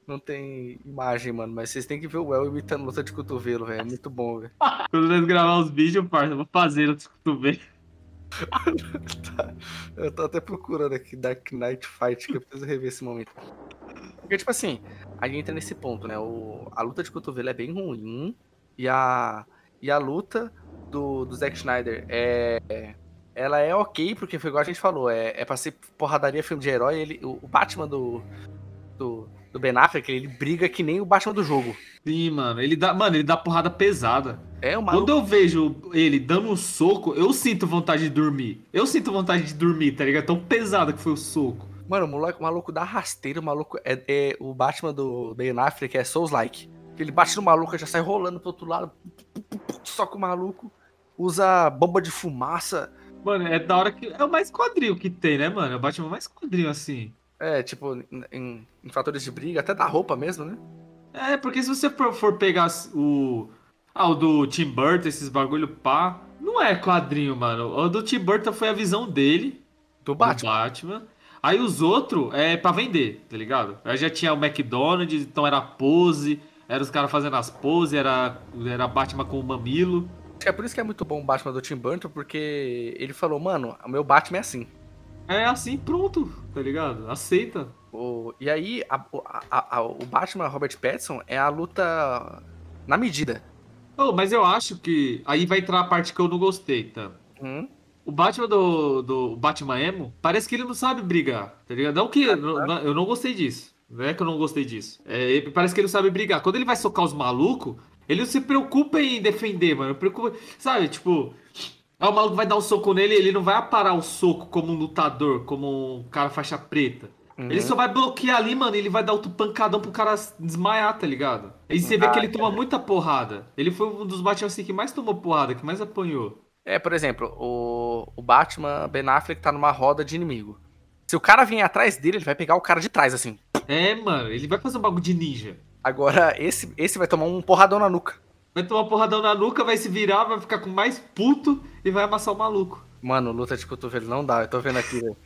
Não tem imagem, mano. Mas vocês têm que ver o El imitando luta de cotovelo, velho. É muito bom, velho. Quando nós gravar os vídeos, parça, eu vou fazer no cotovelo. Eu tô até procurando aqui Dark Knight Fight, que eu preciso rever esse momento. Porque, tipo assim, aí entra nesse ponto, né? O, a luta de cotovelo é bem ruim. E a, e a luta do, do Zack Snyder é. Ela é ok, porque foi igual a gente falou, é, é pra ser porradaria filme de herói. Ele, o, o Batman do, do, do Ben Affleck, ele briga que nem o Batman do jogo. Sim, mano. Ele dá, mano, ele dá porrada pesada. É uma Quando eu vejo ele dando um soco, eu sinto vontade de dormir. Eu sinto vontade de dormir, tá ligado? Tão pesado que foi o soco. Mano, o moleque, o maluco dá rasteiro, o maluco é, é- o Batman do Ben Affleck é Souls-like. Ele bate no maluco, já sai rolando pro outro lado, soca o maluco, usa bomba de fumaça. Mano, é da hora que. É o mais quadril que tem, né, mano? É o Batman mais quadril assim. É, tipo, em, em- em fatores de briga, até da roupa mesmo, né? É, porque se você for, pegar o. Ah, o do Tim Burton, esses bagulho pá. Não é quadrinho, mano. O do Tim Burton foi a visão dele, Do do Batman. Aí os outros é pra vender, tá ligado? Aí já tinha o McDonald's, então era pose, era os caras fazendo as poses, era, era Batman com o mamilo. É por isso que é muito bom o Batman do Tim Burton, porque ele falou, mano, o meu Batman é assim. É assim, pronto, tá ligado? Aceita. O- e aí, a- o- a- a- o Batman Robert Pattinson é a luta na medida. Oh, mas eu acho que aí vai entrar a parte que eu não gostei, tá? Hum? O Batman do, do Batman Emo, parece que ele não sabe brigar, tá ligado? Não que. não- não- eu não gostei disso. Não é que eu não gostei disso. É, ele- parece que ele não sabe brigar. Quando ele vai socar os malucos, ele não se preocupa em defender, mano. Preocupa, sabe, tipo. Aí o maluco vai dar um soco nele ele não vai aparar o soco como um lutador, como um cara faixa preta. Ele Uhum. só vai bloquear ali, mano, e ele vai dar outro pancadão pro cara desmaiar, tá ligado? E você vê que ele toma muita porrada. Ele foi um dos Batman assim, que mais tomou porrada, que mais apanhou. É, por exemplo, o, o Batman Ben Affleck tá numa roda de inimigo. Se o cara vier atrás dele, ele vai pegar o cara de trás, assim. É, mano, ele vai fazer um bagulho de ninja. Agora, esse, esse vai tomar um porradão na nuca. Vai tomar porradão na nuca, vai se virar, vai ficar com mais puto e vai amassar o maluco. Mano, luta de cotovelo não dá, eu tô vendo aqui, velho.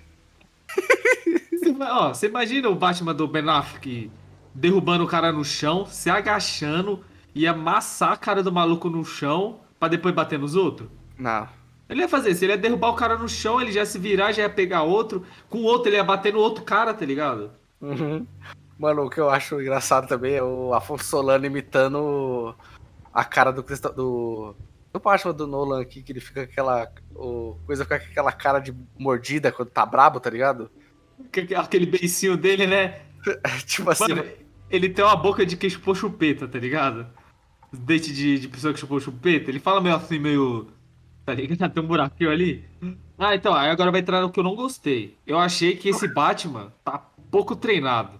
Você, vai- ó, você imagina o Batman do Ben Affleck derrubando o cara no chão, se agachando e amassar a cara do maluco no chão pra depois bater nos outros? Não. Ele ia fazer isso, ele ia derrubar o cara no chão, ele já ia se virar, já ia pegar outro, com o outro ele ia bater no outro cara, tá ligado? Uhum. Mano, o que eu acho engraçado também é o Afonso Solano imitando a cara do. Do, do Batman do Nolan aqui, que ele fica com aquela. O, coisa com aquela cara de mordida quando tá brabo, tá ligado? Que- Aquele beicinho dele, né? tipo assim. Mano, ele tem uma boca de quem chupou chupeta, tá ligado? Os dentes de, de pessoa que chupou chupeta. Ele fala meio assim, meio. Tá ligado? Tem um buraquinho ali. Ah, então, aí agora vai entrar no que eu não gostei. Eu achei que esse Batman tá pouco treinado.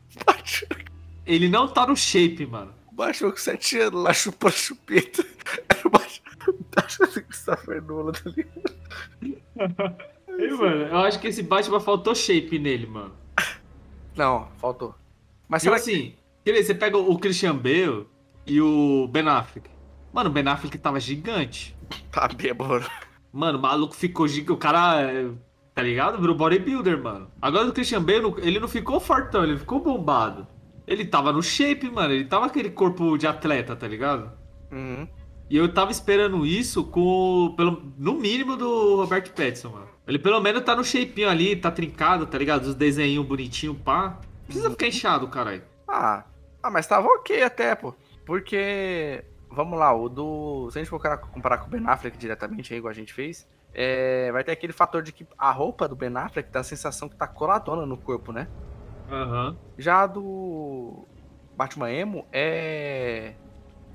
Ele não tá no shape, mano. O Batman com 7 anos lá chupando chupeta. Era o Batman do Christopher Nolan, tá ligado? Ei, mano, eu acho que esse Batman faltou shape nele, mano. Não, faltou. Mas será que. assim, ver, você pega o Christian Bale e o Ben Affleck. Mano, o Ben Affleck tava gigante. Tá bêbado. Mano, o maluco ficou gigante. O cara, é, tá ligado? Virou bodybuilder, mano. Agora o Christian Bale, ele não ficou fortão, ele ficou bombado. Ele tava no shape, mano. Ele tava aquele corpo de atleta, tá ligado? Uhum. E eu tava esperando isso com, pelo, no mínimo, do Robert Pattinson, mano. Ele pelo menos tá no shapeinho ali, tá trincado, tá ligado? Os desenhinhos bonitinhos, pá. Não precisa ficar inchado, caralho. Ah, ah, mas tava ok até, pô. Porque, vamos lá, o do. Se a gente for comparar- com o Ben Affleck diretamente, aí, igual a gente fez, é, vai ter aquele fator de que a roupa do Ben Affleck dá a sensação que tá coladona no corpo, né? Aham. Já a do Batman Emo é.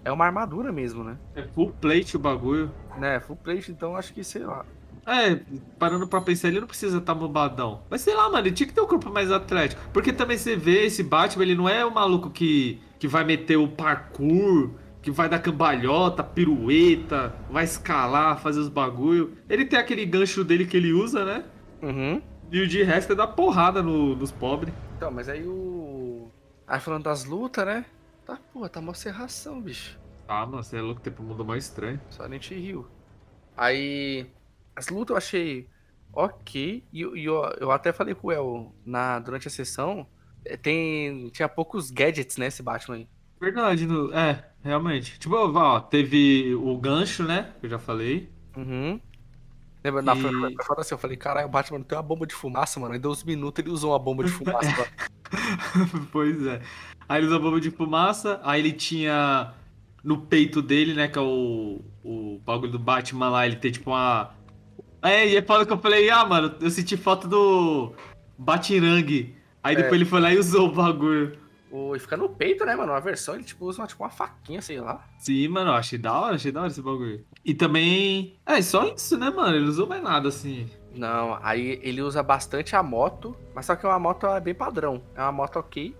É uma armadura mesmo, né? É full plate o bagulho. Né, full plate, então acho que, sei lá. É, parando pra pensar, ele não precisa estar tá bombadão. Mas sei lá, mano, ele tinha que ter um corpo mais atlético. Porque também você vê esse Batman, ele não é o maluco que, que vai meter o parkour, que vai dar cambalhota, pirueta, vai escalar, fazer os bagulho. Ele tem aquele gancho dele que ele usa, né? Uhum. E o de resto é dar porrada no- nos pobres. Então, mas aí o. Aí falando das lutas, né? Tá, porra, tá mó serração, bicho. Ah, mano, você é louco, tem pro mundo mais estranho. Silent Hill. Aí. As lutas eu achei ok. E, eu- e eu, eu até falei com o El na, durante a sessão. eh, Tem, tinha poucos gadgets, né, esse Batman aí. Verdade, no- é, realmente. Tipo, ó, teve o gancho, né? Que eu já falei. Uhum. Lembra? Foi, E- foi, foi foda assim, eu falei, caralho, o Batman não tem uma bomba de fumaça, mano. Aí deu uns minutos ele usou uma bomba de fumaça. lá. pois é. Aí ele usou bomba de fumaça, aí ele tinha no peito dele, né, que é o, o bagulho do Batman lá, ele tem tipo uma... É, e é foda que eu falei, ah, mano, eu senti foto do Batirangue. Aí depois ele foi lá e usou o bagulho. O- e fica no peito, né, mano? Uma versão ele tipo, usa uma, tipo, uma faquinha, sei lá. Sim, mano, achei da hora, achei da hora esse bagulho. E também... É, só isso, né, mano, ele não usou mais nada, assim. Não, aí ele usa bastante a moto, mas só que uma moto é bem padrão. É uma moto ok.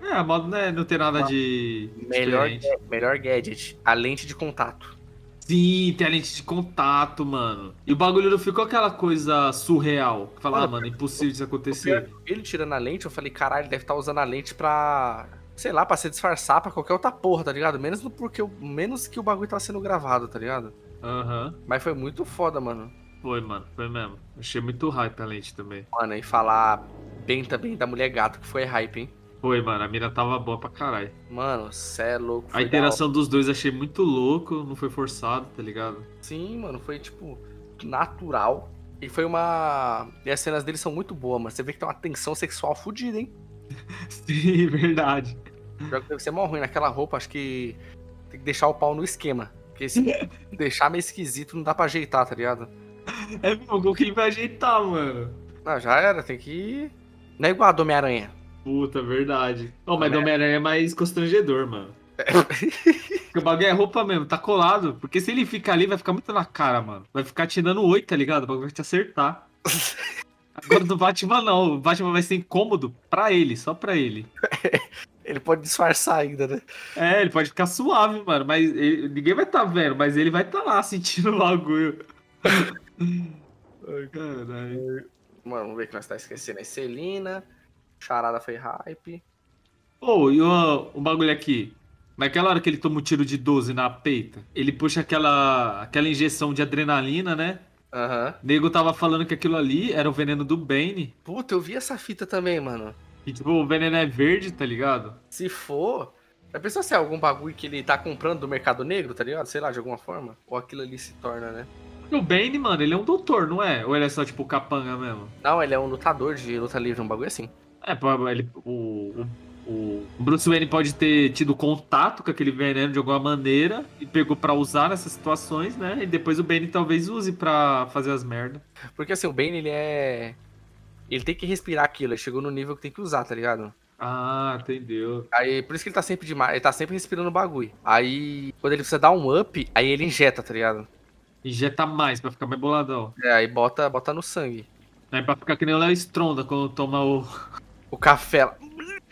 É, a modo né, não tem nada de... Melhor, melhor gadget, a lente de contato. Sim, tem a lente de contato, mano. E o bagulho não ficou aquela coisa surreal. Que fala, Mano, ah, mano, impossível isso acontecer. Ele tirando a lente, eu falei, caralho, ele deve estar usando a lente pra. Sei lá, pra se disfarçar pra qualquer outra porra, tá ligado? Menos no porque menos que o bagulho tá sendo gravado, tá ligado? Aham. Mas foi muito foda, mano. Foi, mano, foi mesmo. Achei muito hype a lente também. Mano, e falar bem também da mulher gato, que foi hype, hein? Foi, mano, a mira tava boa pra caralho. Mano, cê é louco. A interação dos dois achei muito louco, não foi forçado, tá ligado? Sim, mano, foi tipo natural. E foi uma. E as cenas dele são muito boas, mano. Você vê que tem uma tensão sexual fodida, hein? Sim, verdade. Pior que deve ser mó ruim naquela roupa, acho que tem que deixar o pau no esquema. Porque se deixar meio esquisito, não dá pra ajeitar, tá ligado? É mesmo, como que ele vai ajeitar, mano? Não, já era, tem que. Não é igual a do Homem-Aranha. Puta, verdade. Não, mas Homem-Aranha é mais constrangedor, mano. Porque o bagulho é roupa mesmo, tá colado. Porque se ele ficar ali, vai ficar muito na cara, mano. Vai ficar te dando oi, tá ligado? O bagulho vai te acertar. Agora do Batman não. O Batman vai ser incômodo pra ele, só pra ele. Ele pode disfarçar ainda, né? É, ele pode ficar suave, mano. Mas ele- ninguém vai tá vendo, mas ele vai tá lá sentindo o bagulho. Ai, caralho. Mano, vamos ver o que nós tá esquecendo. aí. Celina. Charada foi hype. Ô, e o, o bagulho aqui. Naquela hora que ele toma um tiro de 12 na peita, ele puxa aquela, aquela injeção de adrenalina, né? Aham. O nego tava falando que aquilo ali era o veneno do Bane. Puta, eu vi essa fita também, mano. E tipo, o veneno é verde, tá ligado? Se for. Já pensou se é algum bagulho que ele tá comprando do mercado negro, tá ligado? Sei lá, de alguma forma. Ou aquilo ali se torna, né? O Bane, mano, ele é um doutor, não é? Ou ele é só, tipo, capanga mesmo? Não, ele é um lutador de luta livre, um bagulho assim. É, ele, o, o, Bruce Wayne pode ter tido contato com aquele veneno de alguma maneira e pegou pra usar nessas situações, né? E depois o Bane talvez use pra fazer as merdas. Porque assim, o Bane, ele é. Ele tem que respirar aquilo, ele chegou no nível que tem que usar, tá ligado? Ah, entendeu. Aí, por isso que ele tá sempre demais, ele tá sempre respirando o bagulho. Aí, quando ele precisa dar um up, aí ele injeta, tá ligado? Injeta mais pra ficar mais boladão. É, aí bota, bota no sangue. É pra ficar que nem o Léo Stronda quando toma o. O café lá.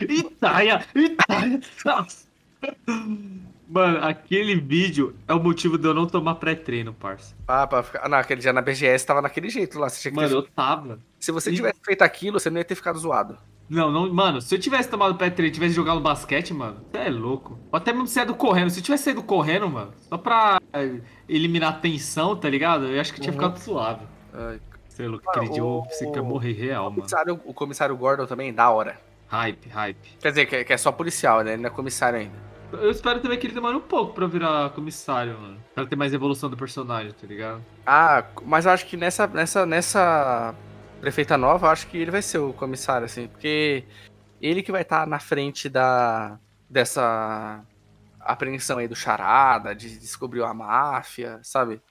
Itaia! Itaia! Nossa. Mano, aquele vídeo é o motivo de eu não tomar pré-treino, parça. Ah, pra ficar. Não, aquele dia na BGS tava naquele jeito lá. Você tinha que ter- Mano, eu tava. Se você tivesse feito aquilo, você não ia ter ficado zoado. Não, não, mano, se eu tivesse tomado pré-treino e tivesse jogado basquete, mano, você é louco. Ou até mesmo saído correndo. Se eu tivesse saído correndo, mano, só pra é, eliminar a tensão, tá ligado? Eu acho que tinha Uhum. ficado suave. Ai, Mano, aquele dia eu o- pensei que ia morrer real, o, mano. comissário, o comissário Gordon também, da hora. Hype, hype. Quer dizer, que, que é só policial, né? Ele não é comissário ainda. Eu espero também que ele demore um pouco pra virar comissário, mano. Pra ter mais evolução do personagem, tá ligado? Ah, mas eu acho que nessa, nessa, nessa prefeita nova, eu acho que ele vai ser o comissário, assim. Porque ele que vai estar na frente da dessa apreensão aí do charada, de descobrir a máfia, sabe?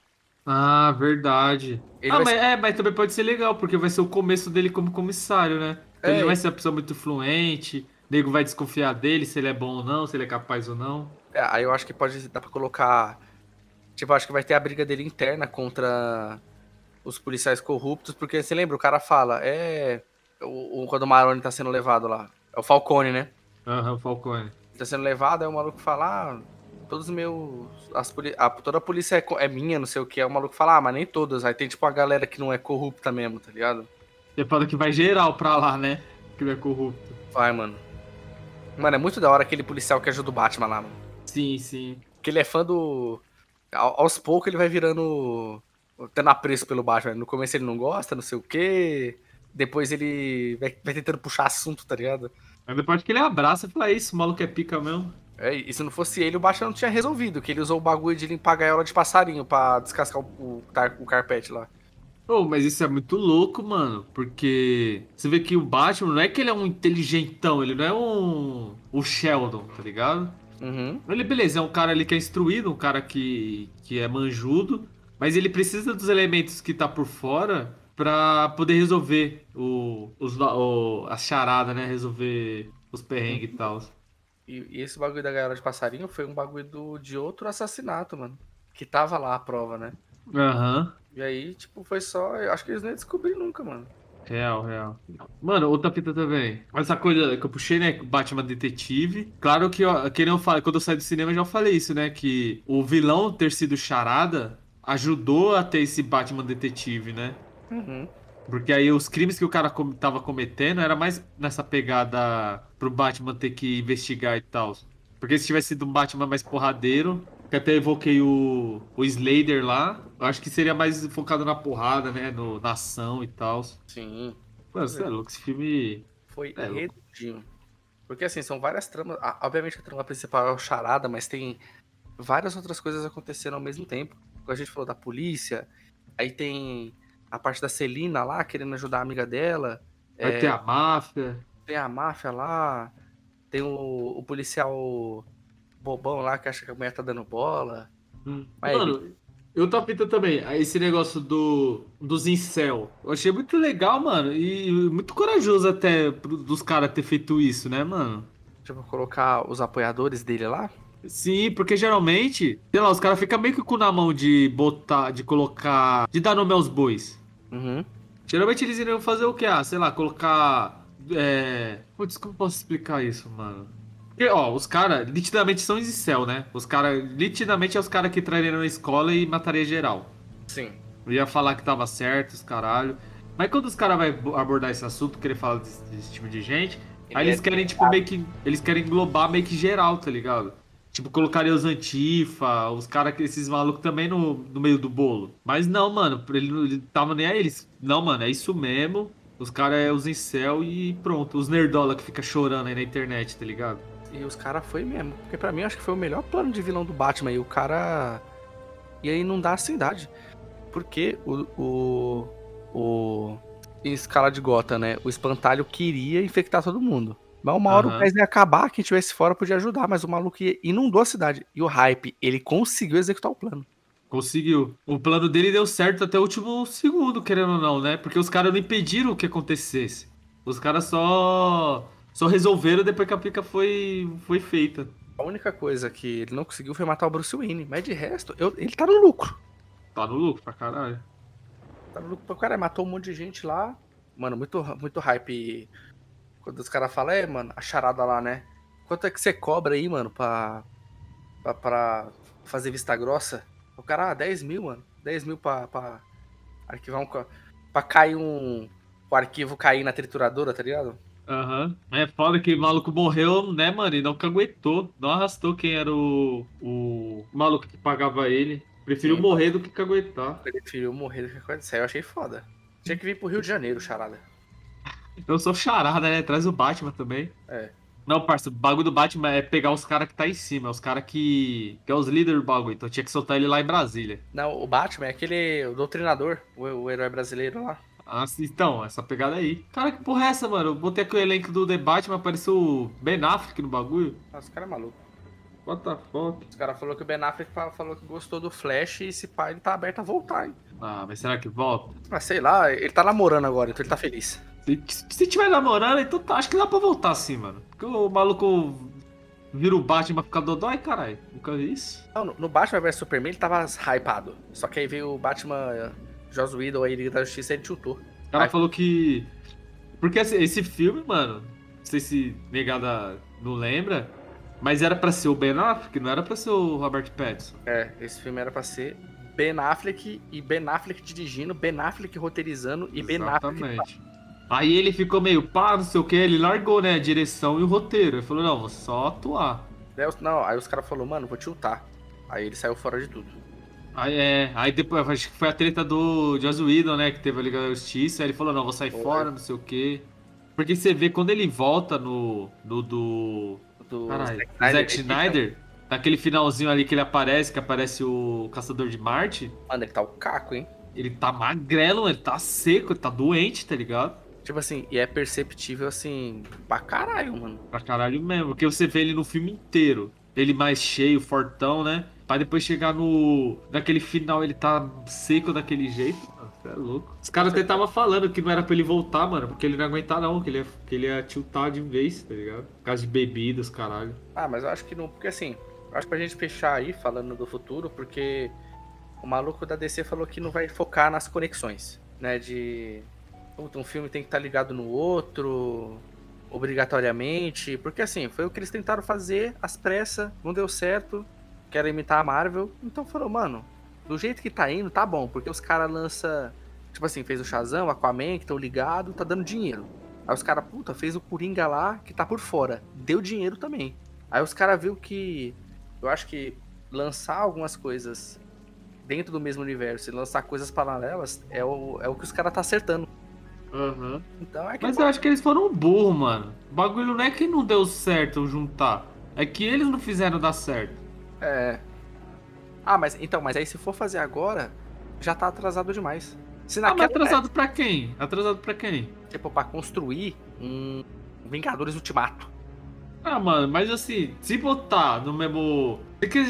Ah, verdade. Ele ah, mas, ser- é, mas também pode ser legal, porque vai ser o começo dele como comissário, né? Então É, ele não vai ser uma pessoa muito fluente, o nego vai desconfiar dele, se ele é bom ou não, se ele é capaz ou não. É, aí eu acho que pode dar pra colocar. Tipo, eu acho que vai ter a briga dele interna contra os policiais corruptos, porque você lembra, o cara fala, é. O, o- quando o Maroni tá sendo levado lá. É o Falcone, né? Aham, Falcone. Ele tá sendo levado, aí o maluco fala, ah, todos os meus. As poli- a- toda a polícia é, é minha, não sei o que. Aí o maluco fala, ah, mas nem todas. Aí tem tipo a galera que não é corrupta mesmo, tá ligado? Você fala que vai geral pra lá, né? Que ele é corrupto. Vai, mano. Mano, é muito da hora aquele policial que ajuda o Batman lá, mano. Sim, sim. Que ele é fã do. ao- Aos poucos ele vai virando. tendo apreço pelo Batman. No começo ele não gosta, não sei o quê. Depois ele vai, vai tentando puxar assunto, tá ligado? Mas depois que ele abraça e fala, "É isso, o maluco é pica mesmo. É, e se não fosse ele, o Batman não tinha resolvido. Que ele usou o bagulho de limpar a gaiola de passarinho pra descascar o, o, o carpete lá. Oh, mas isso é muito louco, mano. Porque você vê que o Batman não é que ele é um inteligentão, ele não é um. o Sheldon, tá ligado? Uhum. Ele, beleza, é um cara ali que é instruído, um cara que, que é manjudo, mas ele precisa dos elementos que tá por fora pra poder resolver o, os, o, a charada, né? Resolver os perrengues e tal. E, e esse bagulho da gaiola de passarinho foi um bagulho do, de outro assassinato, mano. Que tava lá a prova, né? Aham. E aí, tipo, foi só. Eu acho que eles nem descobriram nunca, mano. Real, real. Mano, outra fita também. Essa coisa que eu puxei, né? Batman Detetive. Claro que, ó, que eu falei, quando eu saí do cinema eu já falei isso, né? Que o vilão ter sido charada ajudou a ter esse Batman Detetive, né? Uhum. Porque aí os crimes que o cara com- tava cometendo era mais nessa pegada pro Batman ter que investigar e tal. Porque se tivesse sido um Batman mais porradeiro, que até evoquei o, o Slater lá, eu acho que seria mais focado na porrada, né? No, na ação e tal. Sim. Mano, você é louco, esse filme. Foi É, redondinho. Porque assim, são várias tramas. ah, Obviamente a trama principal é o charada, mas tem várias outras coisas acontecendo ao mesmo tempo. A gente falou da polícia, aí tem a parte da Celina lá, querendo ajudar a amiga dela. Vai é, ter a máfia. Tem a máfia lá, tem o, o policial bobão lá que acha que a mulher tá dando bola. Hum. Mas Mano, Outra fita também, esse negócio do, dos incel. Eu achei muito legal, mano. E muito corajoso até dos caras ter feito isso, né, mano? Tipo, colocar os apoiadores dele lá. Sim, porque geralmente, sei lá, os caras ficam meio que com na mão de botar, de colocar. de dar nome aos bois. Uhum. Geralmente eles iriam fazer o quê? Ah, sei lá, colocar. É. Putz, como posso explicar isso, mano? Porque, ó, os caras nitidamente são incel, né? Os caras, nitidamente é os caras que trairiam na escola e mataria geral. Sim. Eu ia falar que tava certo, os caralho. Mas quando os caras vão abordar esse assunto, querer falar desse, desse tipo de gente, aí eles querem, tipo, meio que. Eles querem englobar meio que geral, tá ligado? Tipo, colocaria os antifa, os caras, esses malucos também no, no meio do bolo. Mas não, mano, ele ele tava nem a eles. Não, mano, é isso mesmo. Os caras é os incel e pronto. Os nerdola que fica chorando aí na internet, tá ligado? E os caras foi mesmo. Porque pra mim, acho que foi o melhor plano de vilão do Batman. E o cara. E aí não dá assim idade. Porque o. O. o... Em escala de gota, né? O espantalho queria infectar todo mundo. Mas uma hora Aham. o gás ia acabar, quem tivesse fora podia ajudar, mas o maluco inundou a cidade. E o hype, ele conseguiu executar o plano. Conseguiu. O plano dele deu certo até o último segundo, querendo ou não, né? Porque os caras não impediram que acontecesse. Os caras só. Só resolveram depois que a pica foi, foi feita. A única coisa que ele não conseguiu foi matar o Bruce Wayne. Mas de resto, eu- ele tá no lucro. Tá no lucro pra caralho. Tá no lucro pra caralho. Matou um monte de gente lá. Mano, muito, muito hype. Quando os caras falam, é, mano, a charada lá, né? Quanto é que você cobra aí, mano, pra, pra, pra fazer vista grossa? O cara, ah, 10 mil, mano. 10 mil pra, pra arquivar um. Pra cair um. O arquivo cair na trituradora, tá ligado? Aham. É foda que o maluco morreu, né, mano? E não caguetou. Não arrastou quem era o. O maluco que pagava ele. Preferiu Sim. morrer do que caguetar. Preferiu morrer do que acontecer. Eu achei foda. Tinha que vir pro Rio de Janeiro, charada. Eu sou charada, né? Traz o Batman também. É. Não, parça, o bagulho do Batman é pegar os caras que tá em cima, os caras que. que é os líderes do bagulho. Então tinha que soltar ele lá em Brasília. Não, o Batman é aquele. O doutrinador, o, o herói brasileiro lá. Ah, então, essa pegada aí. Cara, que porra é essa, mano? Eu botei aqui o elenco do The Batman, apareceu o Ben Affleck no bagulho. Nossa, o cara é maluco. What the fuck? Os caras falaram que o Ben Affleck fa- falou que gostou do Flash e esse pai ele tá aberto a voltar, hein? Ah, mas será que volta? Ah, sei lá, ele tá namorando agora, então ele tá feliz. Se, se tiver namorando, então tá, acho que dá pra voltar sim, mano. Porque o maluco vira o Batman ficar dodói, caralho. Nunca vi isso. Não, no, Batman vs Superman ele tava hypado. Só que aí veio o Batman Joss Whedon aí Liga da Justiça e ele chutou. O cara Ai. falou que. Porque esse, esse filme, mano, não sei se negada não lembra, mas era pra ser o Ben Affleck, não era pra ser o Robert Pattinson. É, esse filme era pra ser Ben Affleck e Ben Affleck dirigindo, Ben Affleck roteirizando e Ben Affleck. Aí ele ficou meio pá, não sei o que, ele largou, né, a direção e o roteiro. Ele falou, não, vou só atuar. Não, aí os caras falaram, mano, vou tiltar. Aí ele saiu fora de tudo. Aí, é, aí depois, acho que foi a treta do Joss Whedon, né, que teve a Liga da Justiça, aí ele falou, não, vou sair fora, não sei o que. Porque você vê, quando ele volta no, no do... Do Caralho, Zack Zack ele fica- Snyder, naquele finalzinho ali que ele aparece, que aparece o Caçador de Marte, Mano, ele tá o caco, hein? ele tá magrelo, ele tá seco, ele tá doente, tá ligado? Tipo assim, e é perceptível assim, pra caralho, mano. Pra caralho mesmo, porque você vê ele no filme inteiro, ele mais cheio, fortão, né? Pra depois chegar no. Naquele final ele tá seco daquele jeito. Mano, é louco. Os caras até tava falando que não era pra ele voltar, mano, porque ele não ia aguentar, não, que ele ia, que ele ia tiltar de vez, tá ligado? Por causa de bebidas, caralho. Ah, mas eu acho que não. Porque assim, eu acho que pra gente fechar aí falando do futuro, porque o maluco da DC falou que não vai focar nas conexões, né? De. Puta, um filme tem que estar ligado no outro, obrigatoriamente. Porque assim, foi o que eles tentaram fazer às pressas, não deu certo. Quero imitar a Marvel. Então falou, mano, do jeito que tá indo, tá bom, porque os caras lançam. Tipo assim, fez o Shazam, Aquaman, que estão ligados, tá dando dinheiro. Aí os caras, puta, fez o Coringa lá, que tá por fora. Deu dinheiro também. Aí os caras viu que. Eu acho que lançar algumas coisas dentro do mesmo universo e lançar coisas paralelas é o, é o que os caras tá acertando. Aham. Então é que. Mas eu acho que eles foram burros, mano. O bagulho não é que não deu certo juntar. É que eles não fizeram dar certo. É. Ah, mas então, mas aí se for fazer agora, já tá atrasado demais. Se Ah, mas naquela atrasado pra quem? Atrasado pra quem? tipo, pra construir um Vingadores Ultimato. Ah, mano, mas assim, se botar no mesmo.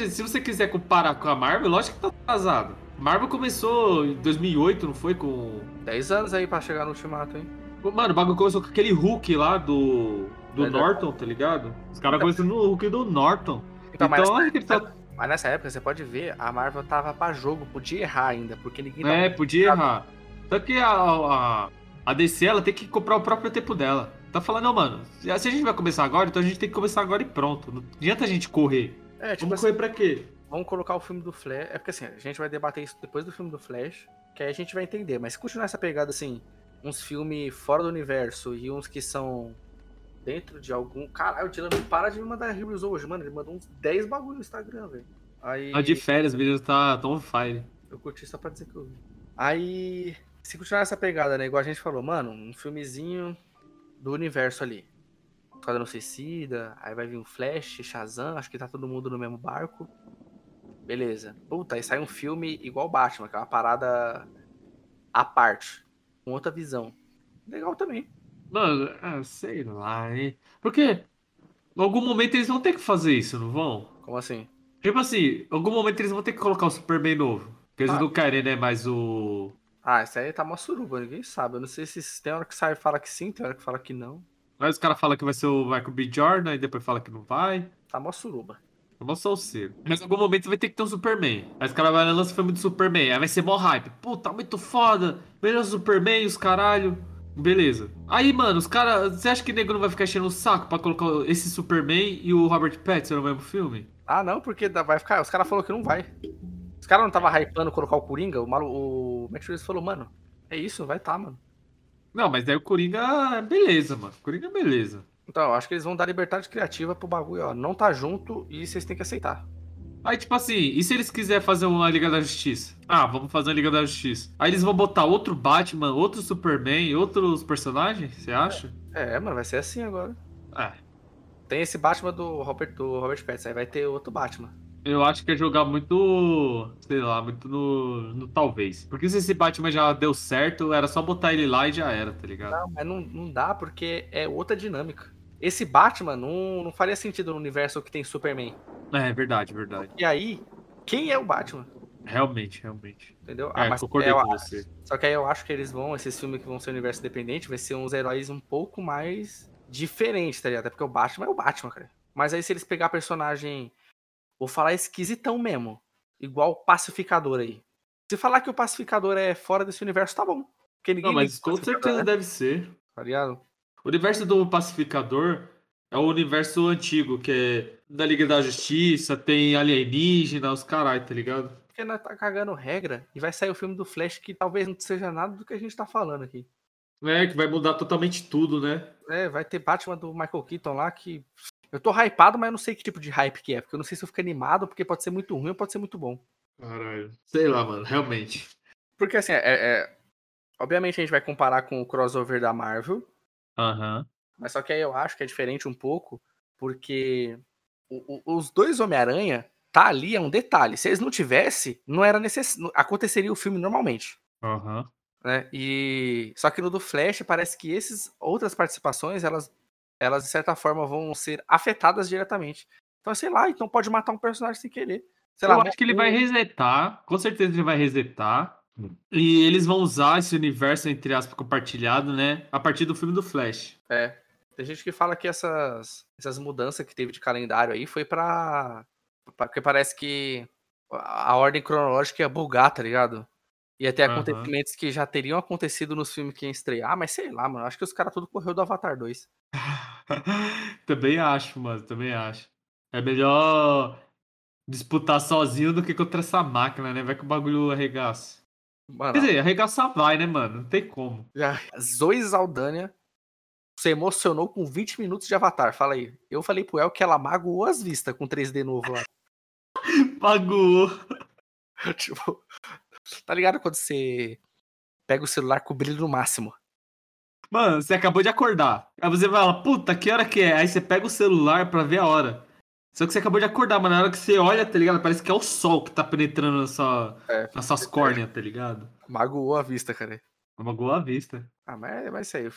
Se você quiser comparar com a Marvel, lógico que tá atrasado. Marvel começou em 2008, não foi? Com. 10 anos aí pra chegar no Ultimato, hein? Mano, o bagulho começou com aquele Hulk lá do. Do. Norton, tá ligado? Os caras começaram no Hulk do Norton. Então, mas, Então, que ele tá- mas nessa época, você pode ver, a Marvel tava pra jogo, podia errar ainda, porque ninguém É, podia errar. Só que a, a, a DC, ela tem que comprar o próprio tempo dela. Tá falando, não, mano, se a gente vai começar agora, então a gente tem que começar agora e pronto. Não adianta a gente correr. É, tipo Vamos assim, correr pra quê? Vamos colocar o filme do Flash. É porque assim, a gente vai debater isso depois do filme do Flash, que aí a gente vai entender. Mas se continuar essa pegada assim, uns filmes fora do universo e uns que são dentro de algum. Caralho, o Dylan não para de me mandar reviews hoje, mano. Ele mandou uns 10 bagulho no Instagram, velho. Aí. Tá de férias, menino tá tão on fire. Eu curti só pra dizer que eu vi. Aí, se continuar essa pegada, né? Igual a gente falou, mano, um filmezinho do universo ali. Esquadrão Suicida, aí vai vir um Flash, Shazam, acho que tá todo mundo no mesmo barco. Beleza. Puta, aí sai um filme igual Batman, que é uma parada à parte, com outra visão. Legal também. Mano, ah, sei lá, hein? Porque em algum momento eles vão ter que fazer isso, não vão? Como assim? Tipo assim, em algum momento eles vão ter que colocar o Superman novo. Porque eles Ah. não querem, né, mais o. Ah, isso aí tá uma suruba, ninguém sabe. Eu não sei se tem hora que sai e fala que sim, tem hora que fala que não. Mas os caras falam que vai ser o Michael B. Jordan, e depois fala que não vai. Tá uma suruba. É mó salseiro. Mas em algum momento vai ter que ter um Superman. Aí os caras vão o filme do Superman. Aí vai ser mó hype. Puta, muito foda. Melhor Superman, os caralho. Beleza. Aí, mano, os caras. Você acha que o nego não vai ficar enchendo o saco pra colocar esse Superman e o Robert Pattinson no mesmo filme? Ah, não, porque vai ficar. Os caras falaram que não vai. Os caras não tava hypando colocar o Coringa, o, malu, o Max Reeves falou, mano, é isso, vai tá, mano. Não, mas daí o Coringa. Beleza, mano. Coringa, beleza. Então, eu acho que eles vão dar liberdade criativa pro bagulho, ó. Não tá junto e vocês têm que aceitar. Aí, tipo assim, e se eles quiserem fazer uma Liga da Justiça? Ah, vamos fazer uma Liga da Justiça. Aí eles vão botar outro Batman, outro Superman, outros personagens, você acha? É, mano, vai ser assim agora. É. Tem esse Batman do Robert, do Robert Pattinson, aí vai ter outro Batman. Eu acho que é jogar muito, sei lá, muito no, no talvez. Porque se esse Batman já deu certo, era só botar ele lá e já era, tá ligado? Não, mas não, não dá porque é outra dinâmica. Esse Batman não, não faria sentido no universo que tem Superman. É, verdade, verdade. E aí, quem é o Batman? Realmente, realmente. Entendeu? É, mas concordei eu com acho- você. Só que aí eu acho que eles vão, esses filmes que vão ser universo independente, vai ser uns heróis um pouco mais diferentes, tá ligado? Até porque o Batman é o Batman, cara. Mas aí se eles pegar personagem, vou falar esquisitão mesmo, igual o Pacificador aí. Se falar que o Pacificador é fora desse universo, tá bom. Porque ninguém Não, mas com certeza né? deve ser. Tá ligado? O universo do Pacificador é o universo antigo, que é da Liga da Justiça, tem alienígena, os caralho, tá ligado? Porque nós tá cagando regra e vai sair o filme do Flash que talvez não seja nada do que a gente tá falando aqui. É, que vai mudar totalmente tudo, né? É, vai ter Batman do Michael Keaton lá que. Eu tô hypado, mas eu não sei que tipo de hype que é. Porque eu não sei se eu fico animado, porque pode ser muito ruim ou pode ser muito bom. Caralho. Sei lá, mano, realmente. Porque assim, é, é- Obviamente a gente vai comparar com o crossover da Marvel, Aham. mas só que aí eu acho que é diferente um pouco, porque o- o- os dois Homem-Aranha tá ali é um detalhe. Se eles não tivessem, não era necess... não- aconteceria o filme normalmente. Aham. né? E só que no do Flash parece que essas outras participações, elas, elas de certa forma vão ser afetadas diretamente. Então, sei lá, então pode matar um personagem sem querer. Sei Eu lá, acho que ele vai resetar, com certeza ele vai resetar. E eles vão usar esse universo, entre aspas, compartilhado, né? A partir do filme do Flash. É. Tem gente que fala que essas, essas mudanças que teve de calendário aí foi pra. pra- Porque parece que a ordem cronológica ia bugar, tá ligado? Ia ter Aham. acontecimentos que já teriam acontecido nos filmes que iam estrear, mas sei lá, mano. Acho que os caras tudo correu do Avatar 2. também acho, mano, também acho. É melhor disputar sozinho do que contra essa máquina, né? Vai que o bagulho arregaça. Mano, Quer dizer, arregaçar vai, né, mano? Não tem como. Já, Zoe Zaldânia se emocionou com 20 minutos de Avatar. Fala aí. Eu falei pro El que ela magoou as vistas com 3D novo lá. Pagou. tipo, tá ligado quando você pega o celular com o brilho no máximo? Mano, você acabou de acordar. Aí você fala, puta, que hora que é? Aí você pega o celular pra ver a hora. Só que você acabou de acordar, mas na hora que você olha, tá ligado? Parece que é o sol que tá penetrando na sua, É. nas suas córneas, tá ligado? Magoou a vista, cara. Magoou a vista. Ah, mas vai ser aí.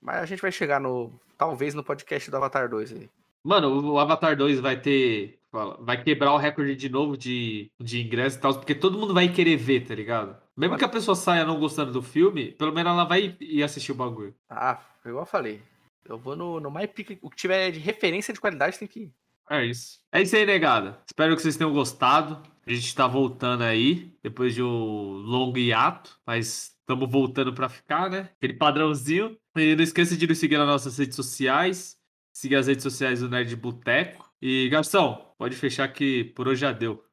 Mas a gente vai chegar no. Talvez no podcast do Avatar 2 aí. Mano, o Avatar 2 vai ter? Vai quebrar o recorde de novo de, de ingresso e tal, porque todo mundo vai querer ver, tá ligado? Mesmo que a pessoa saia não gostando do filme, pelo menos ela vai ir assistir o bagulho. Ah, igual eu falei. Eu vou no, no mais pica. O que tiver de referência de qualidade tem que ir. É isso. É isso aí, negada. Espero que vocês tenham gostado. A gente tá voltando aí, depois de um longo hiato, mas estamos voltando pra ficar, né? Aquele padrãozinho. E não esqueça de nos seguir nas nossas redes sociais. Siga as redes sociais do Nerd Boteco. E, Garção, pode fechar que por hoje já deu.